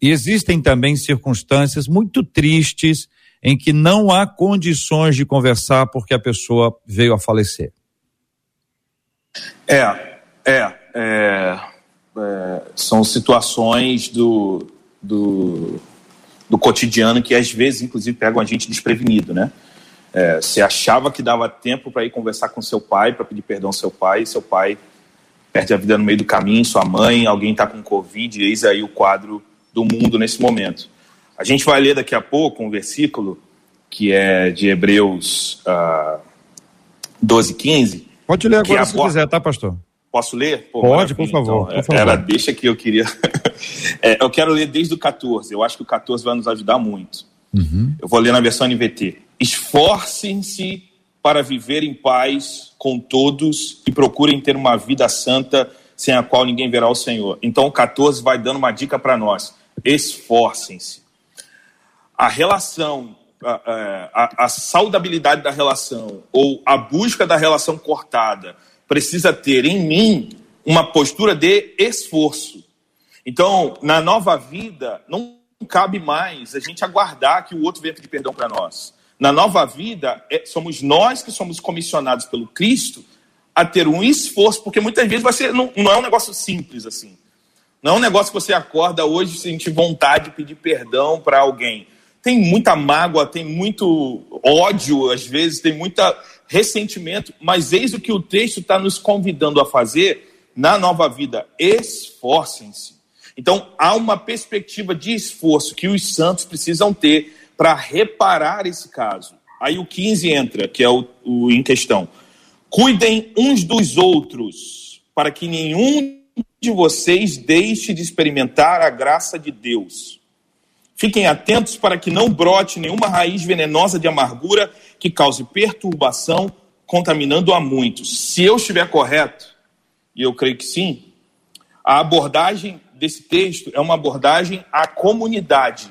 e existem também circunstâncias muito tristes em que não há condições de conversar porque a pessoa veio a falecer. É, é, é, é são situações do, do, do cotidiano que às vezes, inclusive, pegam a gente desprevenido, né? É, você achava que dava tempo para ir conversar com seu pai, para pedir perdão ao seu pai, seu pai perde a vida no meio do caminho, sua mãe, alguém está com Covid, eis aí o quadro do mundo nesse momento. A gente vai ler daqui a pouco um versículo que é de Hebreus uh, 12, 15. Pode ler agora se quiser, tá, pastor? Posso ler? Pô, Pode, por favor, então, por favor. Era, deixa que eu queria. é, eu quero ler desde o 14. Eu acho que o 14 vai nos ajudar muito. Uhum. Eu vou ler na versão NVT. Esforcem-se para viver em paz com todos e procurem ter uma vida santa sem a qual ninguém verá o Senhor. Então o 14 vai dando uma dica para nós. Esforcem-se. A relação, a, a, a saudabilidade da relação ou a busca da relação cortada precisa ter em mim uma postura de esforço. Então, na nova vida, não cabe mais a gente aguardar que o outro venha pedir perdão para nós. Na nova vida, é, somos nós que somos comissionados pelo Cristo a ter um esforço, porque muitas vezes vai ser, não, não é um negócio simples assim. Não é um negócio que você acorda hoje e sente vontade de pedir perdão para alguém. Tem muita mágoa, tem muito ódio, às vezes, tem muito ressentimento, mas eis o que o texto está nos convidando a fazer na nova vida: esforcem-se. Então, há uma perspectiva de esforço que os santos precisam ter para reparar esse caso. Aí o 15 entra, que é o, o em questão. Cuidem uns dos outros, para que nenhum de vocês deixe de experimentar a graça de Deus. Fiquem atentos para que não brote nenhuma raiz venenosa de amargura que cause perturbação, contaminando a muitos. Se eu estiver correto, e eu creio que sim, a abordagem desse texto é uma abordagem à comunidade.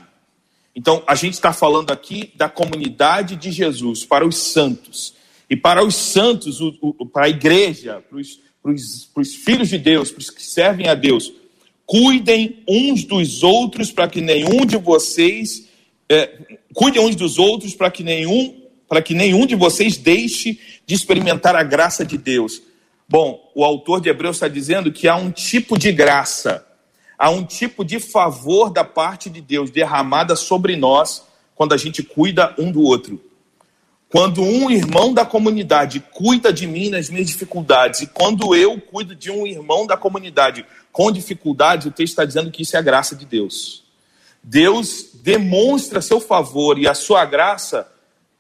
Então, a gente está falando aqui da comunidade de Jesus, para os santos. E para os santos, o, o, para a igreja, para os, para, os, para os filhos de Deus, para os que servem a Deus, cuidem uns dos outros para que nenhum de vocês. É, cuidem uns dos outros para que nenhum para que nenhum de vocês deixe de experimentar a graça de Deus. Bom, o autor de Hebreus está dizendo que há um tipo de graça há um tipo de favor da parte de Deus derramada sobre nós quando a gente cuida um do outro. Quando um irmão da comunidade cuida de mim nas minhas dificuldades, e quando eu cuido de um irmão da comunidade com dificuldade, o texto está dizendo que isso é a graça de Deus. Deus demonstra seu favor e a sua graça,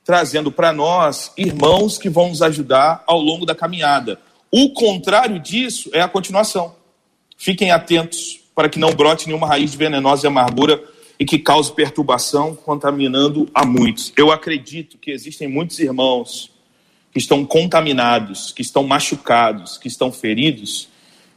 trazendo para nós irmãos que vão nos ajudar ao longo da caminhada. O contrário disso é a continuação. Fiquem atentos, para que não brote nenhuma raiz venenosa de amargura e que cause perturbação, contaminando a muitos. Eu acredito que existem muitos irmãos que estão contaminados, que estão machucados, que estão feridos,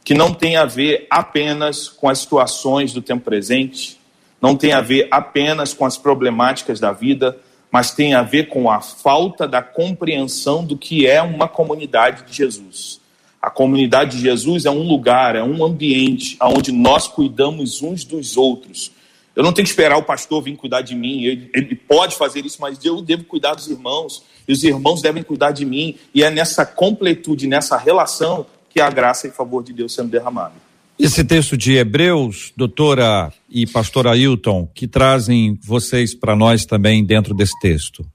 que não tem a ver apenas com as situações do tempo presente, não tem a ver apenas com as problemáticas da vida, mas tem a ver com a falta da compreensão do que é uma comunidade de Jesus. A comunidade de Jesus é um lugar, é um ambiente onde nós cuidamos uns dos outros. Eu não tenho que esperar o pastor vir cuidar de mim, ele, ele pode fazer isso, mas eu devo cuidar dos irmãos, e os irmãos devem cuidar de mim, e é nessa completude, nessa relação, que a graça e favor de Deus sendo derramado. Esse texto de Hebreus, doutora e pastor Ailton, que trazem vocês para nós também dentro desse texto.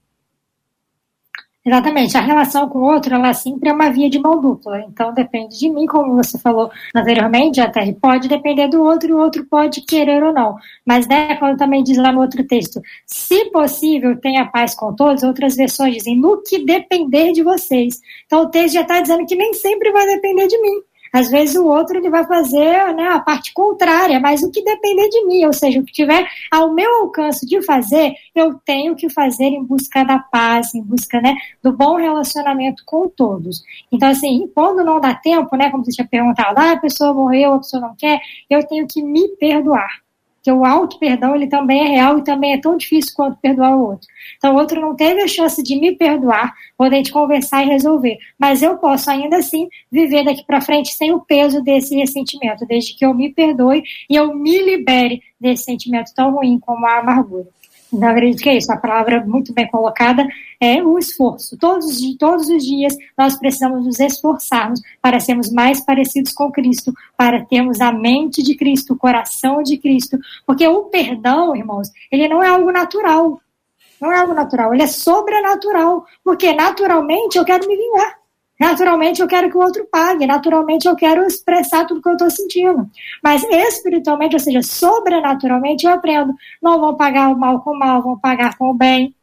Exatamente. A relação com o outro, ela sempre é uma via de mão dupla. Então, depende de mim, como você falou anteriormente, até pode depender do outro e o outro pode querer ou não. Mas, né, quando também diz lá no outro texto, se possível, tenha paz com todos, outras versões dizem, no que depender de vocês. Então, o texto já está dizendo que nem sempre vai depender de mim. Às vezes o outro ele vai fazer né, a parte contrária, mas o que depender de mim, ou seja, o que tiver ao meu alcance de fazer, eu tenho que fazer em busca da paz, em busca né, do bom relacionamento com todos. Então, assim, quando não dá tempo, né, como você tinha perguntado, ah, a pessoa morreu, a pessoa não quer, eu tenho que me perdoar que o auto-perdão ele também é real e também é tão difícil quanto perdoar o outro. Então, o outro não teve a chance de me perdoar, poder gente conversar e resolver. Mas eu posso ainda assim viver daqui para frente sem o peso desse ressentimento, desde que eu me perdoe e eu me libere desse sentimento tão ruim como a amargura. Então, acredito que é isso. A palavra muito bem colocada é o esforço. Todos, todos os dias nós precisamos nos esforçarmos para sermos mais parecidos com Cristo, para termos a mente de Cristo, o coração de Cristo. Porque o perdão, irmãos, ele não é algo natural. Não é algo natural, ele é sobrenatural. Porque naturalmente eu quero me vingar. Naturalmente eu quero que o outro pague, naturalmente eu quero expressar tudo que eu estou sentindo. Mas espiritualmente, ou seja, sobrenaturalmente, eu aprendo. Não vão pagar o mal com o mal, vão pagar com o bem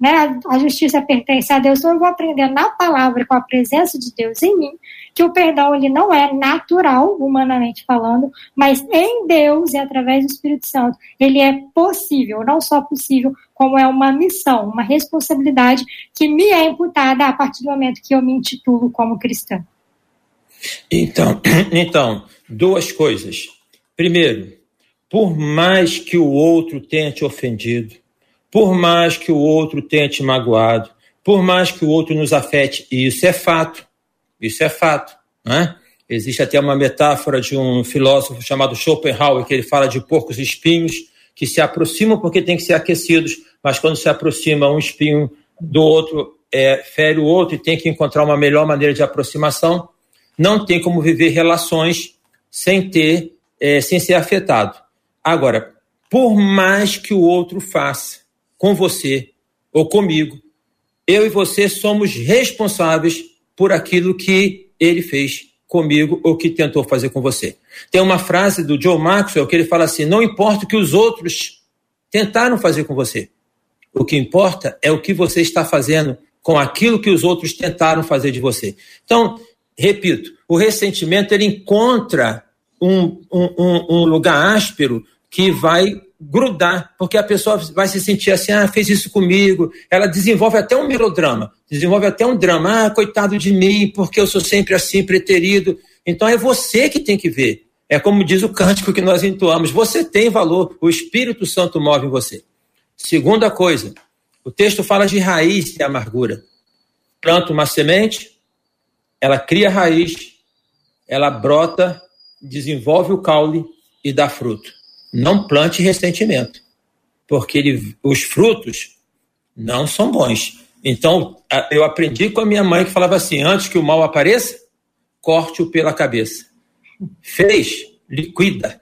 né, a justiça pertence a Deus, então eu vou aprender na palavra, com a presença de Deus em mim, que o perdão ele não é natural, humanamente falando, mas em Deus e através do Espírito Santo, ele é possível, não só possível, como é uma missão, uma responsabilidade que me é imputada a partir do momento que eu me intitulo como cristã. Então, então duas coisas. Primeiro, por mais que o outro tenha te ofendido, por mais que o outro tenha te magoado, por mais que o outro nos afete, e isso é fato, isso é fato, né? Existe até uma metáfora de um filósofo chamado Schopenhauer, que ele fala de porcos espinhos que se aproximam porque têm que ser aquecidos, mas quando se aproxima um espinho do outro, é, fere o outro e tem que encontrar uma melhor maneira de aproximação. Não tem como viver relações sem ter, é, sem ser afetado. Agora, por mais que o outro faça, com você ou comigo, eu e você somos responsáveis por aquilo que ele fez comigo ou que tentou fazer com você. Tem uma frase do Joe Maxwell que ele fala assim: não importa o que os outros tentaram fazer com você. O que importa é o que você está fazendo com aquilo que os outros tentaram fazer de você. Então, repito, o ressentimento ele encontra um, um, um lugar áspero que vai grudar, porque a pessoa vai se sentir assim, ah, fez isso comigo. Ela desenvolve até um melodrama, desenvolve até um drama, ah, coitado de mim, porque eu sou sempre assim, preterido. Então é você que tem que ver. É como diz o cântico que nós entoamos, você tem valor, o Espírito Santo move em você. Segunda coisa, o texto fala de raiz e amargura. Planta uma semente, ela cria raiz, ela brota, desenvolve o caule e dá fruto não plante ressentimento, porque ele, os frutos não são bons. Então, eu aprendi com a minha mãe que falava assim: antes que o mal apareça, corte-o pela cabeça. Fez, liquida.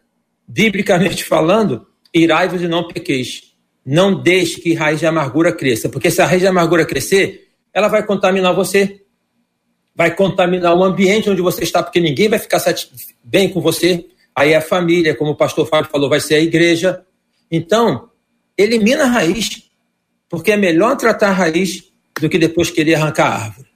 Biblicamente falando, irai-vos e não pequeis. Não deixe que raiz de amargura cresça, porque se a raiz de amargura crescer, ela vai contaminar você, vai contaminar o ambiente onde você está, porque ninguém vai ficar bem com você, Aí a família, como o pastor Fábio falou, vai ser a igreja. Então, elimina a raiz, porque é melhor tratar a raiz do que depois querer arrancar a árvore.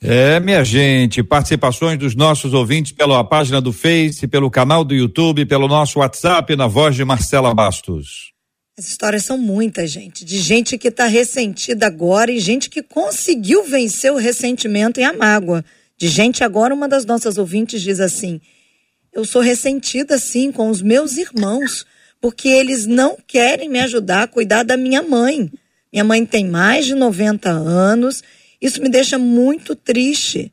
É, minha gente, participações dos nossos ouvintes pela página do Face, pelo canal do YouTube, pelo nosso WhatsApp, na voz de Marcela Bastos. As histórias são muitas, gente, de gente que está ressentida agora e gente que conseguiu vencer o ressentimento e a mágoa. De gente agora, uma das nossas ouvintes diz assim: Eu sou ressentida, sim, com os meus irmãos, porque eles não querem me ajudar a cuidar da minha mãe. Minha mãe tem mais de 90 anos isso me deixa muito triste.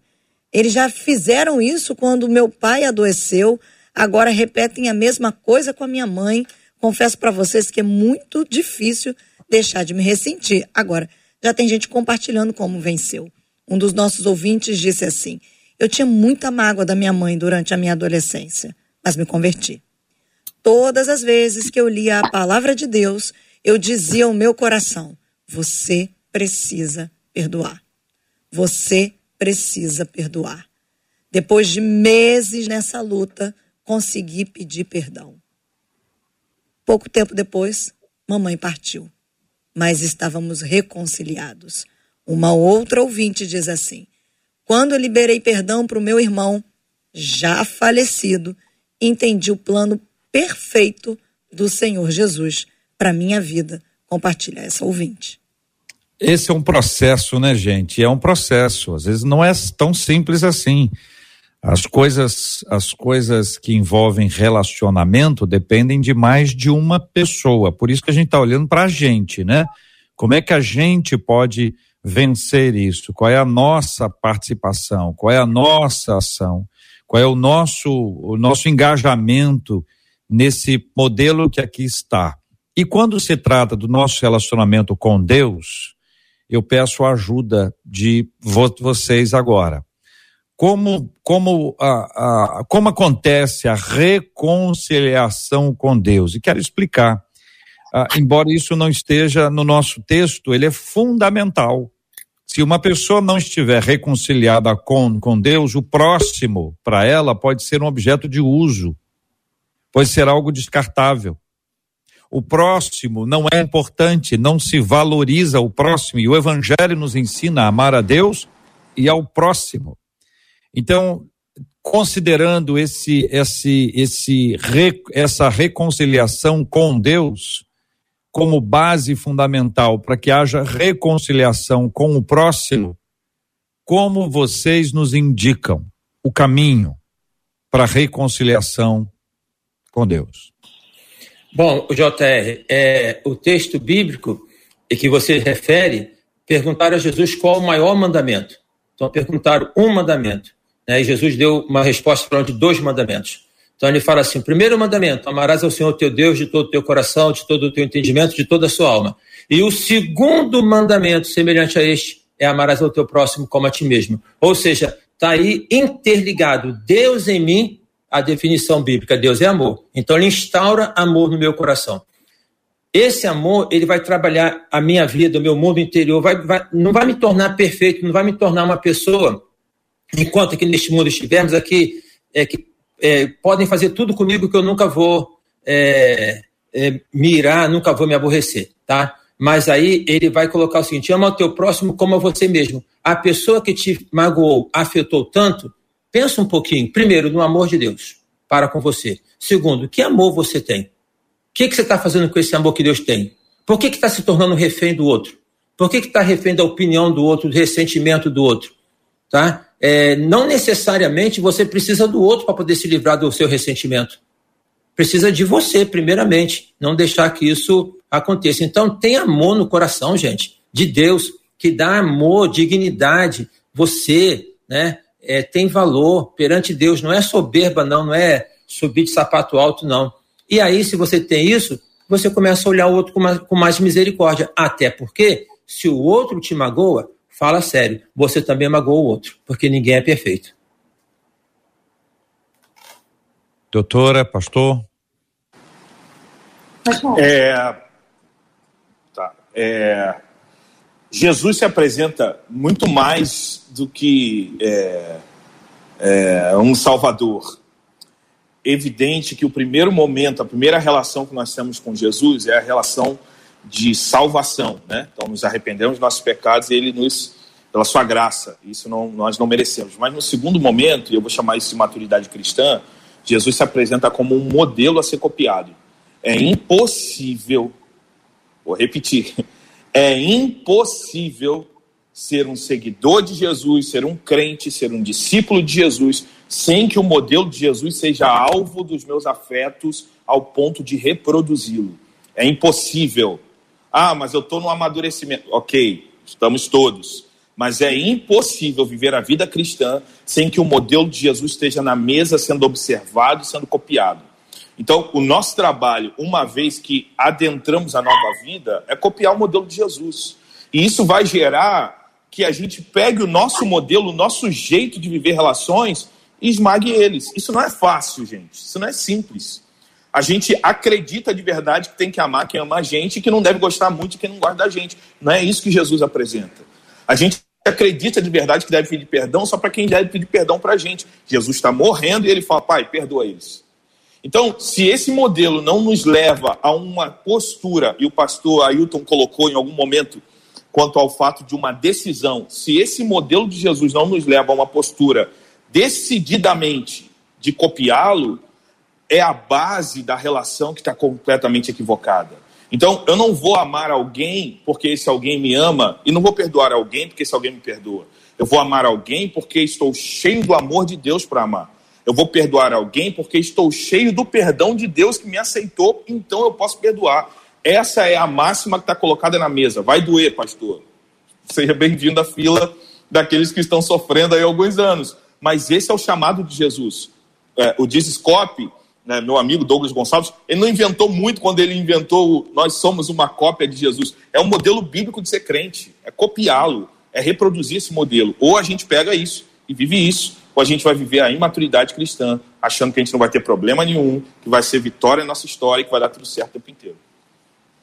Eles já fizeram isso quando meu pai adoeceu, agora repetem a mesma coisa com a minha mãe. Confesso para vocês que é muito difícil deixar de me ressentir. Agora, já tem gente compartilhando como venceu. Um dos nossos ouvintes disse assim: Eu tinha muita mágoa da minha mãe durante a minha adolescência, mas me converti. Todas as vezes que eu lia a palavra de Deus, eu dizia ao meu coração: Você precisa perdoar. Você precisa perdoar. Depois de meses nessa luta, consegui pedir perdão. Pouco tempo depois, mamãe partiu, mas estávamos reconciliados. Uma outra ouvinte diz assim: Quando liberei perdão para o meu irmão, já falecido, entendi o plano perfeito do Senhor Jesus para minha vida. Compartilha essa ouvinte. Esse é um processo, né, gente? É um processo. Às vezes não é tão simples assim. As coisas, as coisas que envolvem relacionamento dependem de mais de uma pessoa. Por isso que a gente está olhando para a gente, né? Como é que a gente pode vencer isso? Qual é a nossa participação? Qual é a nossa ação? Qual é o nosso, o nosso engajamento nesse modelo que aqui está? E quando se trata do nosso relacionamento com Deus, eu peço a ajuda de vocês agora. Como, como, a, a, como acontece a reconciliação com Deus? E quero explicar. Ah, embora isso não esteja no nosso texto, ele é fundamental. Se uma pessoa não estiver reconciliada com, com Deus, o próximo para ela pode ser um objeto de uso, pode ser algo descartável o próximo não é importante, não se valoriza o próximo, e o Evangelho nos ensina a amar a Deus e ao próximo. Então, considerando esse, esse, esse, essa reconciliação com Deus como base fundamental para que haja reconciliação com o próximo, como vocês nos indicam o caminho para a reconciliação com Deus? Bom, JR, é, o texto bíblico que você refere, perguntaram a Jesus qual o maior mandamento. Então, perguntaram um mandamento. Né? E Jesus deu uma resposta para de dois mandamentos. Então, ele fala assim: primeiro mandamento, amarás ao Senhor teu Deus de todo o teu coração, de todo o teu entendimento, de toda a sua alma. E o segundo mandamento, semelhante a este, é amarás ao teu próximo como a ti mesmo. Ou seja, está aí interligado Deus em mim a definição bíblica, Deus é amor. Então ele instaura amor no meu coração. Esse amor, ele vai trabalhar a minha vida, o meu mundo interior, vai, vai, não vai me tornar perfeito, não vai me tornar uma pessoa, enquanto aqui neste mundo estivermos aqui, é, que é, podem fazer tudo comigo que eu nunca vou é, é, mirar, nunca vou me aborrecer, tá? Mas aí ele vai colocar o seguinte: ama o teu próximo como a você mesmo. A pessoa que te magoou, afetou tanto, Pensa um pouquinho, primeiro, no amor de Deus para com você. Segundo, que amor você tem? O que, que você está fazendo com esse amor que Deus tem? Por que está se tornando refém do outro? Por que está refém da opinião do outro, do ressentimento do outro? Tá? É, não necessariamente você precisa do outro para poder se livrar do seu ressentimento. Precisa de você, primeiramente. Não deixar que isso aconteça. Então, tem amor no coração, gente, de Deus, que dá amor, dignidade. Você, né? é, tem valor perante Deus, não é soberba, não, não é subir de sapato alto, não. E aí, se você tem isso, você começa a olhar o outro com mais, com mais misericórdia. Até porque, se o outro te magoa, fala sério, você também magoa o outro, porque ninguém é perfeito. Doutora, pastor? É, tá, é, Jesus se apresenta muito mais do que é, é, um Salvador. Evidente que o primeiro momento, a primeira relação que nós temos com Jesus é a relação de salvação, né? Então nos arrependemos dos nossos pecados e Ele nos pela sua graça. Isso não, nós não merecemos. Mas no segundo momento, e eu vou chamar isso de maturidade cristã, Jesus se apresenta como um modelo a ser copiado. É impossível, vou repetir, é impossível ser um seguidor de Jesus, ser um crente, ser um discípulo de Jesus, sem que o modelo de Jesus seja alvo dos meus afetos ao ponto de reproduzi-lo. É impossível. Ah, mas eu estou no amadurecimento. Ok, estamos todos. Mas é impossível viver a vida cristã sem que o modelo de Jesus esteja na mesa sendo observado e sendo copiado. Então, o nosso trabalho, uma vez que adentramos a nova vida, é copiar o modelo de Jesus. E isso vai gerar que a gente pegue o nosso modelo, o nosso jeito de viver relações e esmague eles. Isso não é fácil, gente. Isso não é simples. A gente acredita de verdade que tem que amar quem ama a gente e que não deve gostar muito de quem não gosta da gente. Não é isso que Jesus apresenta. A gente acredita de verdade que deve pedir perdão só para quem deve pedir perdão para a gente. Jesus está morrendo e ele fala, pai, perdoa eles. Então, se esse modelo não nos leva a uma postura, e o pastor Ailton colocou em algum momento quanto ao fato de uma decisão, se esse modelo de Jesus não nos leva a uma postura decididamente de copiá-lo, é a base da relação que está completamente equivocada. Então, eu não vou amar alguém porque esse alguém me ama, e não vou perdoar alguém porque esse alguém me perdoa. Eu vou amar alguém porque estou cheio do amor de Deus para amar. Eu vou perdoar alguém porque estou cheio do perdão de Deus que me aceitou, então eu posso perdoar. Essa é a máxima que está colocada na mesa. Vai doer, pastor. Seja bem-vindo à fila daqueles que estão sofrendo aí alguns anos. Mas esse é o chamado de Jesus. É, o Dizescope né, meu amigo Douglas Gonçalves, ele não inventou muito quando ele inventou Nós Somos uma Cópia de Jesus. É um modelo bíblico de ser crente, é copiá-lo, é reproduzir esse modelo. Ou a gente pega isso e vive isso, ou a gente vai viver a imaturidade cristã, achando que a gente não vai ter problema nenhum, que vai ser vitória na nossa história e que vai dar tudo certo o tempo inteiro.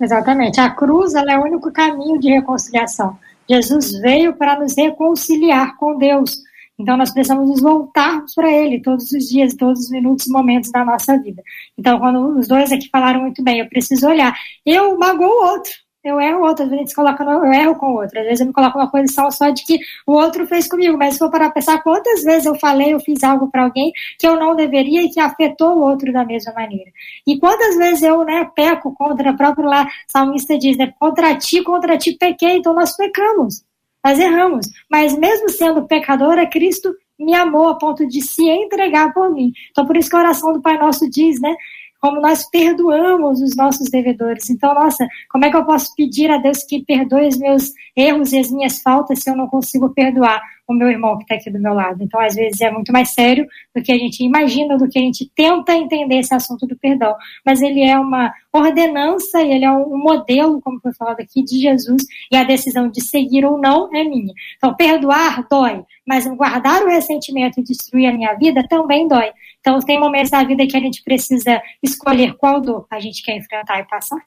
Exatamente. A cruz é o único caminho de reconciliação. Jesus veio para nos reconciliar com Deus. Então, nós precisamos nos voltarmos para Ele todos os dias, todos os minutos, momentos da nossa vida. Então, quando os dois aqui falaram muito bem, eu preciso olhar. Eu magoo o outro, eu erro o outro, às vezes coloca, eu erro com o outro, às vezes eu me coloco uma posição só de que o outro fez comigo, mas se for para pensar quantas vezes eu falei, eu fiz algo para alguém que eu não deveria e que afetou o outro da mesma maneira. E quantas vezes eu, né, peco contra, próprio lá, salmista diz, né, contra ti, contra ti pequei, então nós pecamos. Nós erramos, mas mesmo sendo pecadora, Cristo me amou a ponto de se entregar por mim. Então, por isso que a oração do Pai Nosso diz, né? Como nós perdoamos os nossos devedores. Então, nossa, como é que eu posso pedir a Deus que perdoe os meus erros e as minhas faltas se eu não consigo perdoar o meu irmão que está aqui do meu lado? Então, às vezes, é muito mais sério do que a gente imagina, do que a gente tenta entender esse assunto do perdão. Mas ele é uma ordenança e ele é um modelo, como foi falado aqui, de Jesus, e a decisão de seguir ou não é minha. Então, perdoar dói, mas guardar o ressentimento e destruir a minha vida também dói. Então, tem momentos da vida que a gente precisa escolher qual dor a gente quer enfrentar e passar.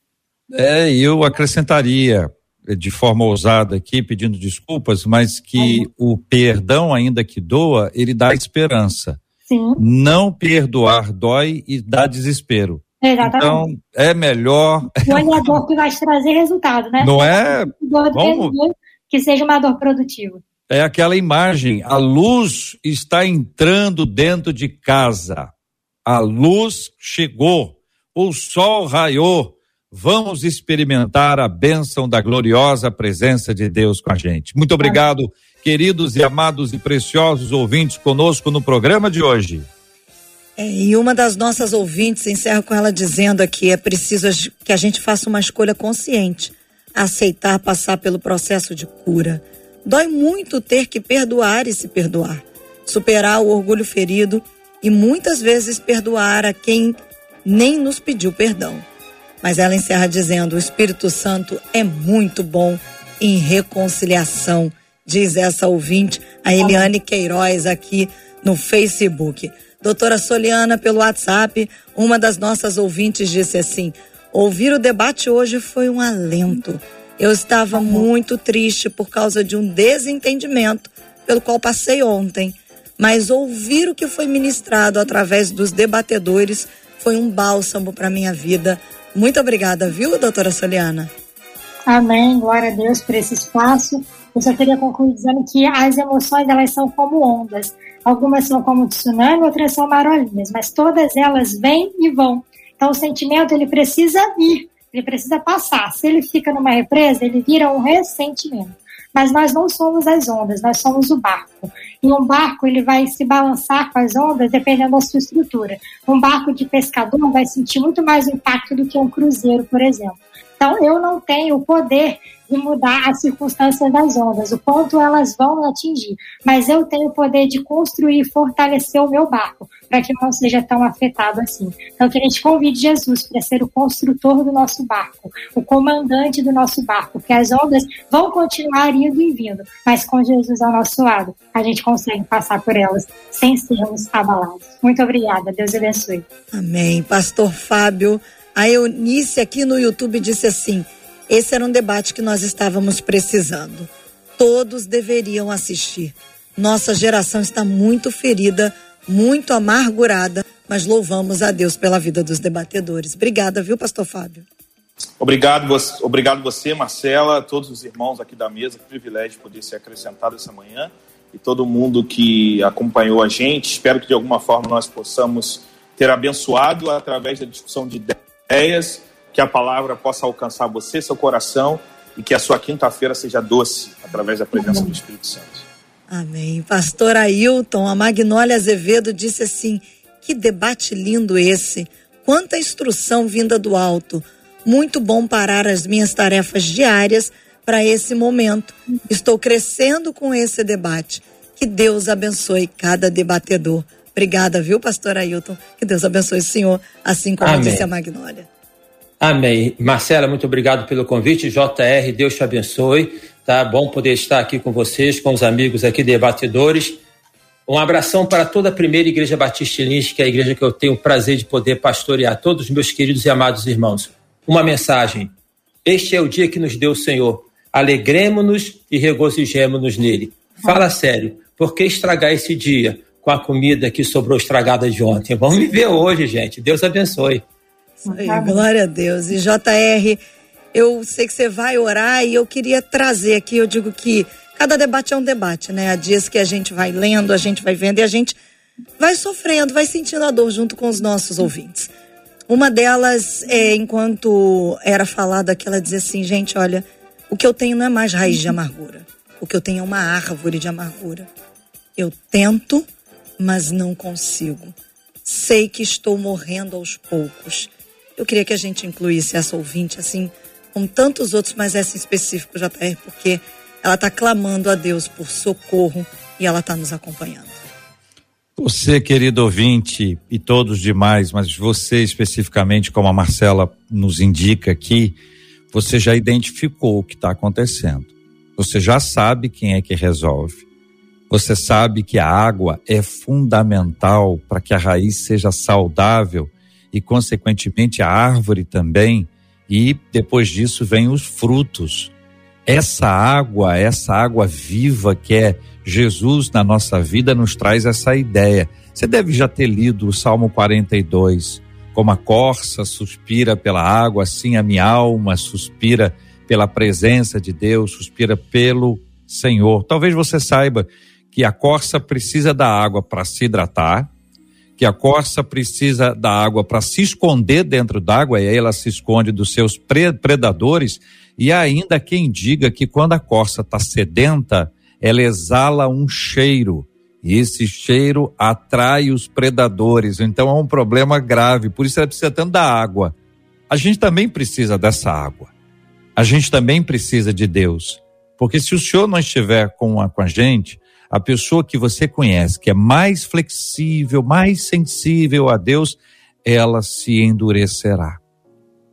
É, eu acrescentaria de forma ousada aqui, pedindo desculpas, mas que o perdão, ainda que doa, ele dá esperança. Sim. Não perdoar dói e dá desespero. Exatamente. Então, é melhor. Não é a dor que vai te trazer resultado, né? Não é? Vamos... Que seja uma dor produtiva. É aquela imagem, a luz está entrando dentro de casa. A luz chegou, o sol raiou. Vamos experimentar a bênção da gloriosa presença de Deus com a gente. Muito obrigado, queridos e amados e preciosos ouvintes conosco no programa de hoje. É, e uma das nossas ouvintes encerra com ela dizendo aqui: é preciso que a gente faça uma escolha consciente, aceitar passar pelo processo de cura. Dói muito ter que perdoar e se perdoar, superar o orgulho ferido e muitas vezes perdoar a quem nem nos pediu perdão. Mas ela encerra dizendo: o Espírito Santo é muito bom em reconciliação, diz essa ouvinte, a Eliane Queiroz, aqui no Facebook. Doutora Soliana, pelo WhatsApp, uma das nossas ouvintes disse assim: ouvir o debate hoje foi um alento. Eu estava muito triste por causa de um desentendimento pelo qual passei ontem, mas ouvir o que foi ministrado através dos debatedores foi um bálsamo para minha vida. Muito obrigada, viu, doutora Soliana? Amém. Glória a Deus por esse espaço. Eu só queria concluir dizendo que as emoções elas são como ondas. Algumas são como tsunami, outras são marolinhas, mas todas elas vêm e vão. Então o sentimento ele precisa ir, ele precisa passar. Se ele fica numa represa, ele vira um ressentimento. Mas nós não somos as ondas, nós somos o barco. E um barco ele vai se balançar com as ondas dependendo da sua estrutura. Um barco de pescador vai sentir muito mais impacto do que um cruzeiro, por exemplo. Então, eu não tenho o poder de mudar as circunstâncias das ondas, o quanto elas vão atingir. Mas eu tenho o poder de construir e fortalecer o meu barco, para que não seja tão afetado assim. Então, que a gente convide Jesus para ser o construtor do nosso barco, o comandante do nosso barco, porque as ondas vão continuar indo e vindo, mas com Jesus ao nosso lado, a gente consegue passar por elas sem sermos abalados. Muito obrigada, Deus abençoe. Amém. Pastor Fábio, a Eunice aqui no YouTube disse assim: esse era um debate que nós estávamos precisando. Todos deveriam assistir. Nossa geração está muito ferida, muito amargurada, mas louvamos a Deus pela vida dos debatedores. Obrigada, viu, Pastor Fábio? Obrigado, obrigado você, Marcela, todos os irmãos aqui da mesa. Privilégio poder ser acrescentado essa manhã e todo mundo que acompanhou a gente. Espero que de alguma forma nós possamos ter abençoado através da discussão de ideias que a palavra possa alcançar você, seu coração e que a sua quinta-feira seja doce através da presença Amém. do Espírito Santo. Amém. Pastor Ailton, a Magnólia Azevedo disse assim: que debate lindo esse, quanta instrução vinda do alto. Muito bom parar as minhas tarefas diárias para esse momento. Estou crescendo com esse debate. Que Deus abençoe cada debatedor. Obrigada, viu, pastor Ailton? Que Deus abençoe o senhor, assim como Amém. disse a Magnólia. Amém. Marcela, muito obrigado pelo convite. JR, Deus te abençoe. Tá bom poder estar aqui com vocês, com os amigos aqui debatedores. Um abração para toda a primeira Igreja Batista Lins, que é a igreja que eu tenho o prazer de poder pastorear, todos os meus queridos e amados irmãos. Uma mensagem. Este é o dia que nos deu o Senhor. Alegremos-nos e regozijemos-nos nele. Fala sério, por que estragar esse dia com a comida que sobrou estragada de ontem? Vamos viver hoje, gente. Deus abençoe. Aí, glória a Deus. E JR, eu sei que você vai orar e eu queria trazer aqui, eu digo que cada debate é um debate, né? Há dias que a gente vai lendo, a gente vai vendo e a gente vai sofrendo, vai sentindo a dor junto com os nossos ouvintes. Uma delas, é, enquanto era falado aqui, ela dizia assim, gente, olha, o que eu tenho não é mais raiz de amargura. O que eu tenho é uma árvore de amargura. Eu tento, mas não consigo. Sei que estou morrendo aos poucos. Eu queria que a gente incluísse essa ouvinte, assim, com tantos outros, mas essa em específico, JR, porque ela está clamando a Deus por socorro e ela está nos acompanhando. Você, querido ouvinte, e todos demais, mas você especificamente, como a Marcela nos indica aqui, você já identificou o que está acontecendo. Você já sabe quem é que resolve. Você sabe que a água é fundamental para que a raiz seja saudável e, consequentemente, a árvore também, e depois disso vem os frutos. Essa água, essa água viva que é Jesus na nossa vida, nos traz essa ideia. Você deve já ter lido o Salmo 42. Como a corça suspira pela água, assim a minha alma suspira pela presença de Deus, suspira pelo Senhor. Talvez você saiba que a corça precisa da água para se hidratar, que a corça precisa da água para se esconder dentro d'água, e aí ela se esconde dos seus predadores, e ainda quem diga que quando a corça está sedenta, ela exala um cheiro, e esse cheiro atrai os predadores, então é um problema grave, por isso ela precisa tanto da água. A gente também precisa dessa água, a gente também precisa de Deus, porque se o Senhor não estiver com a, com a gente, a pessoa que você conhece, que é mais flexível, mais sensível a Deus, ela se endurecerá.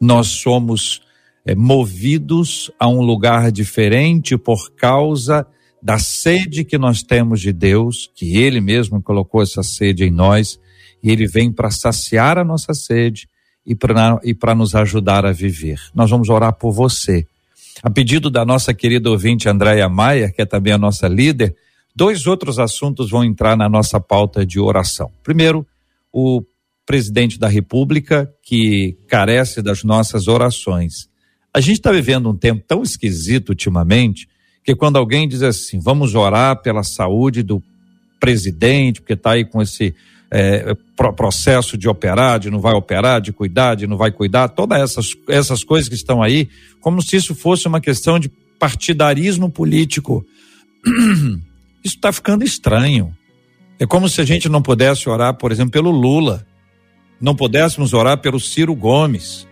Nós somos é, movidos a um lugar diferente por causa da sede que nós temos de Deus, que Ele mesmo colocou essa sede em nós, e Ele vem para saciar a nossa sede e para nos ajudar a viver. Nós vamos orar por você. A pedido da nossa querida ouvinte Andréia Maia, que é também a nossa líder, Dois outros assuntos vão entrar na nossa pauta de oração. Primeiro, o presidente da República, que carece das nossas orações. A gente está vivendo um tempo tão esquisito ultimamente que quando alguém diz assim, vamos orar pela saúde do presidente, porque está aí com esse é, processo de operar, de não vai operar, de cuidar, de não vai cuidar, todas essas, essas coisas que estão aí, como se isso fosse uma questão de partidarismo político. Isso está ficando estranho. É como se a gente não pudesse orar, por exemplo, pelo Lula, não pudéssemos orar pelo Ciro Gomes,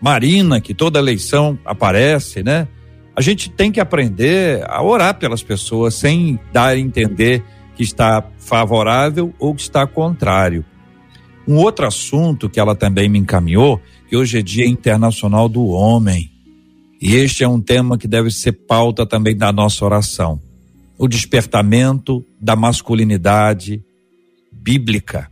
Marina, que toda eleição aparece, né? A gente tem que aprender a orar pelas pessoas sem dar a entender que está favorável ou que está contrário. Um outro assunto que ela também me encaminhou, que hoje é Dia Internacional do Homem. E este é um tema que deve ser pauta também da nossa oração. O despertamento da masculinidade bíblica.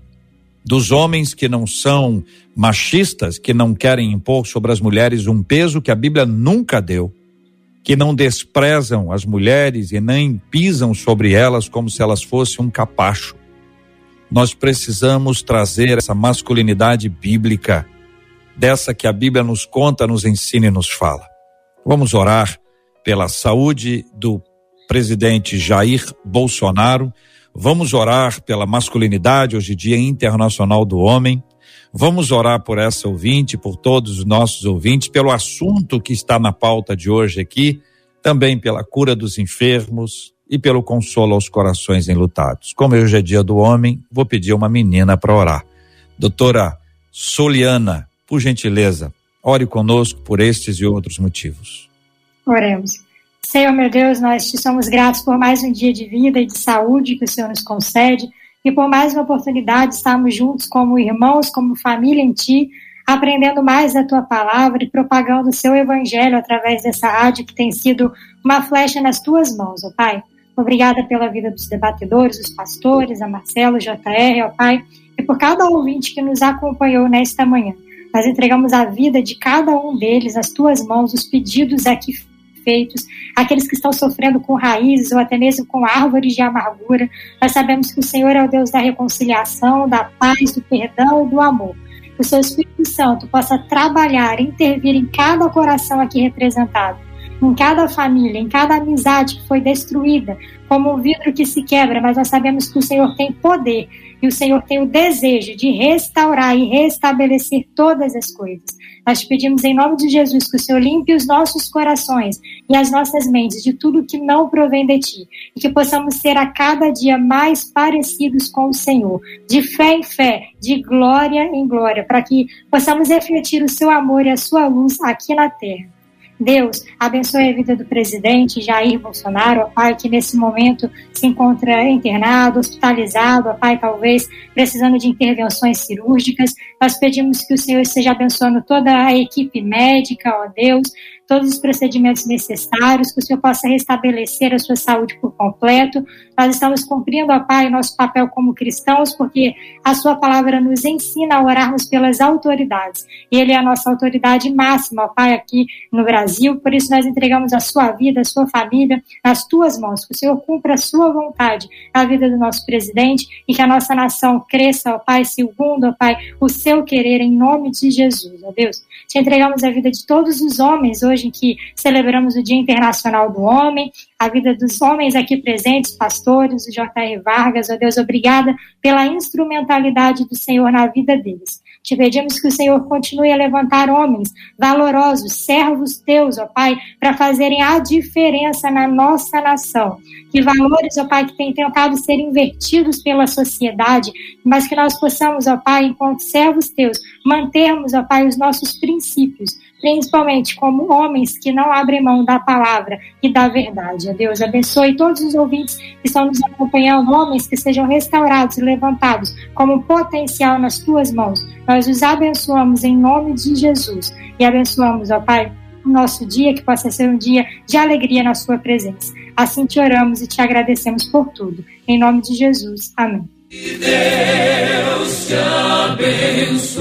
Dos homens que não são machistas, que não querem impor sobre as mulheres um peso que a Bíblia nunca deu que não desprezam as mulheres e nem pisam sobre elas como se elas fossem um capacho. Nós precisamos trazer essa masculinidade bíblica, dessa que a Bíblia nos conta, nos ensina e nos fala. Vamos orar pela saúde do presidente Jair Bolsonaro. Vamos orar pela masculinidade, hoje dia internacional do homem. Vamos orar por essa ouvinte, por todos os nossos ouvintes, pelo assunto que está na pauta de hoje aqui, também pela cura dos enfermos e pelo consolo aos corações enlutados. Como hoje é dia do homem, vou pedir uma menina para orar. Doutora Soliana, por gentileza, ore conosco por estes e outros motivos. Oremos. Senhor meu Deus, nós te somos gratos por mais um dia de vida e de saúde que o Senhor nos concede e por mais uma oportunidade estarmos juntos como irmãos, como família em Ti, aprendendo mais da Tua palavra e propagando o Seu Evangelho através dessa rádio que tem sido uma flecha nas Tuas mãos, ó Pai. Obrigada pela vida dos debatedores, dos pastores, a Marcelo, JR, ó Pai, e por cada ouvinte que nos acompanhou nesta manhã. Nós entregamos a vida de cada um deles às Tuas mãos, os pedidos aqui feitos, aqueles que estão sofrendo com raízes ou até mesmo com árvores de amargura. Nós sabemos que o Senhor é o Deus da reconciliação, da paz, do perdão do amor. Que o seu Espírito Santo possa trabalhar, intervir em cada coração aqui representado, em cada família, em cada amizade que foi destruída, como um vidro que se quebra, mas nós sabemos que o Senhor tem poder e o Senhor tem o desejo de restaurar e restabelecer todas as coisas. Nós te pedimos em nome de Jesus que o Senhor limpe os nossos corações e as nossas mentes de tudo que não provém de ti e que possamos ser a cada dia mais parecidos com o Senhor, de fé em fé, de glória em glória, para que possamos refletir o seu amor e a sua luz aqui na terra. Deus, abençoe a vida do presidente Jair Bolsonaro, ó Pai, que nesse momento se encontra internado, hospitalizado, ó Pai, talvez precisando de intervenções cirúrgicas. Nós pedimos que o Senhor esteja abençoando toda a equipe médica, ó Deus, todos os procedimentos necessários, que o Senhor possa restabelecer a sua saúde por completo. Nós estamos cumprindo, ó Pai, nosso papel como cristãos, porque a Sua palavra nos ensina a orarmos pelas autoridades. Ele é a nossa autoridade máxima, ó Pai, aqui no Brasil. Por isso, nós entregamos a Sua vida, a Sua família, nas Tuas mãos. Que o Senhor cumpra a Sua vontade na vida do nosso presidente e que a nossa nação cresça, ó Pai, segundo, ó Pai, o Seu querer, em nome de Jesus, ó Deus. Te entregamos a vida de todos os homens hoje em que celebramos o Dia Internacional do Homem, a vida dos homens aqui presentes, pastores, o J.R. Vargas, ó Deus, obrigada pela instrumentalidade do Senhor na vida deles. Te pedimos que o Senhor continue a levantar homens valorosos, servos teus, ó Pai, para fazerem a diferença na nossa nação. Que valores, ó Pai, que têm tentado ser invertidos pela sociedade, mas que nós possamos, ó Pai, enquanto servos teus, mantermos, ó Pai, os nossos princípios, principalmente como homens que não abrem mão da palavra e da verdade. Deus abençoe todos os ouvintes que estão nos acompanhando, homens que sejam restaurados e levantados como potencial nas tuas mãos. Nós os abençoamos em nome de Jesus e abençoamos, ó Pai, o nosso dia que possa ser um dia de alegria na sua presença. Assim te oramos e te agradecemos por tudo. Em nome de Jesus. Amém. Deus te abençoe.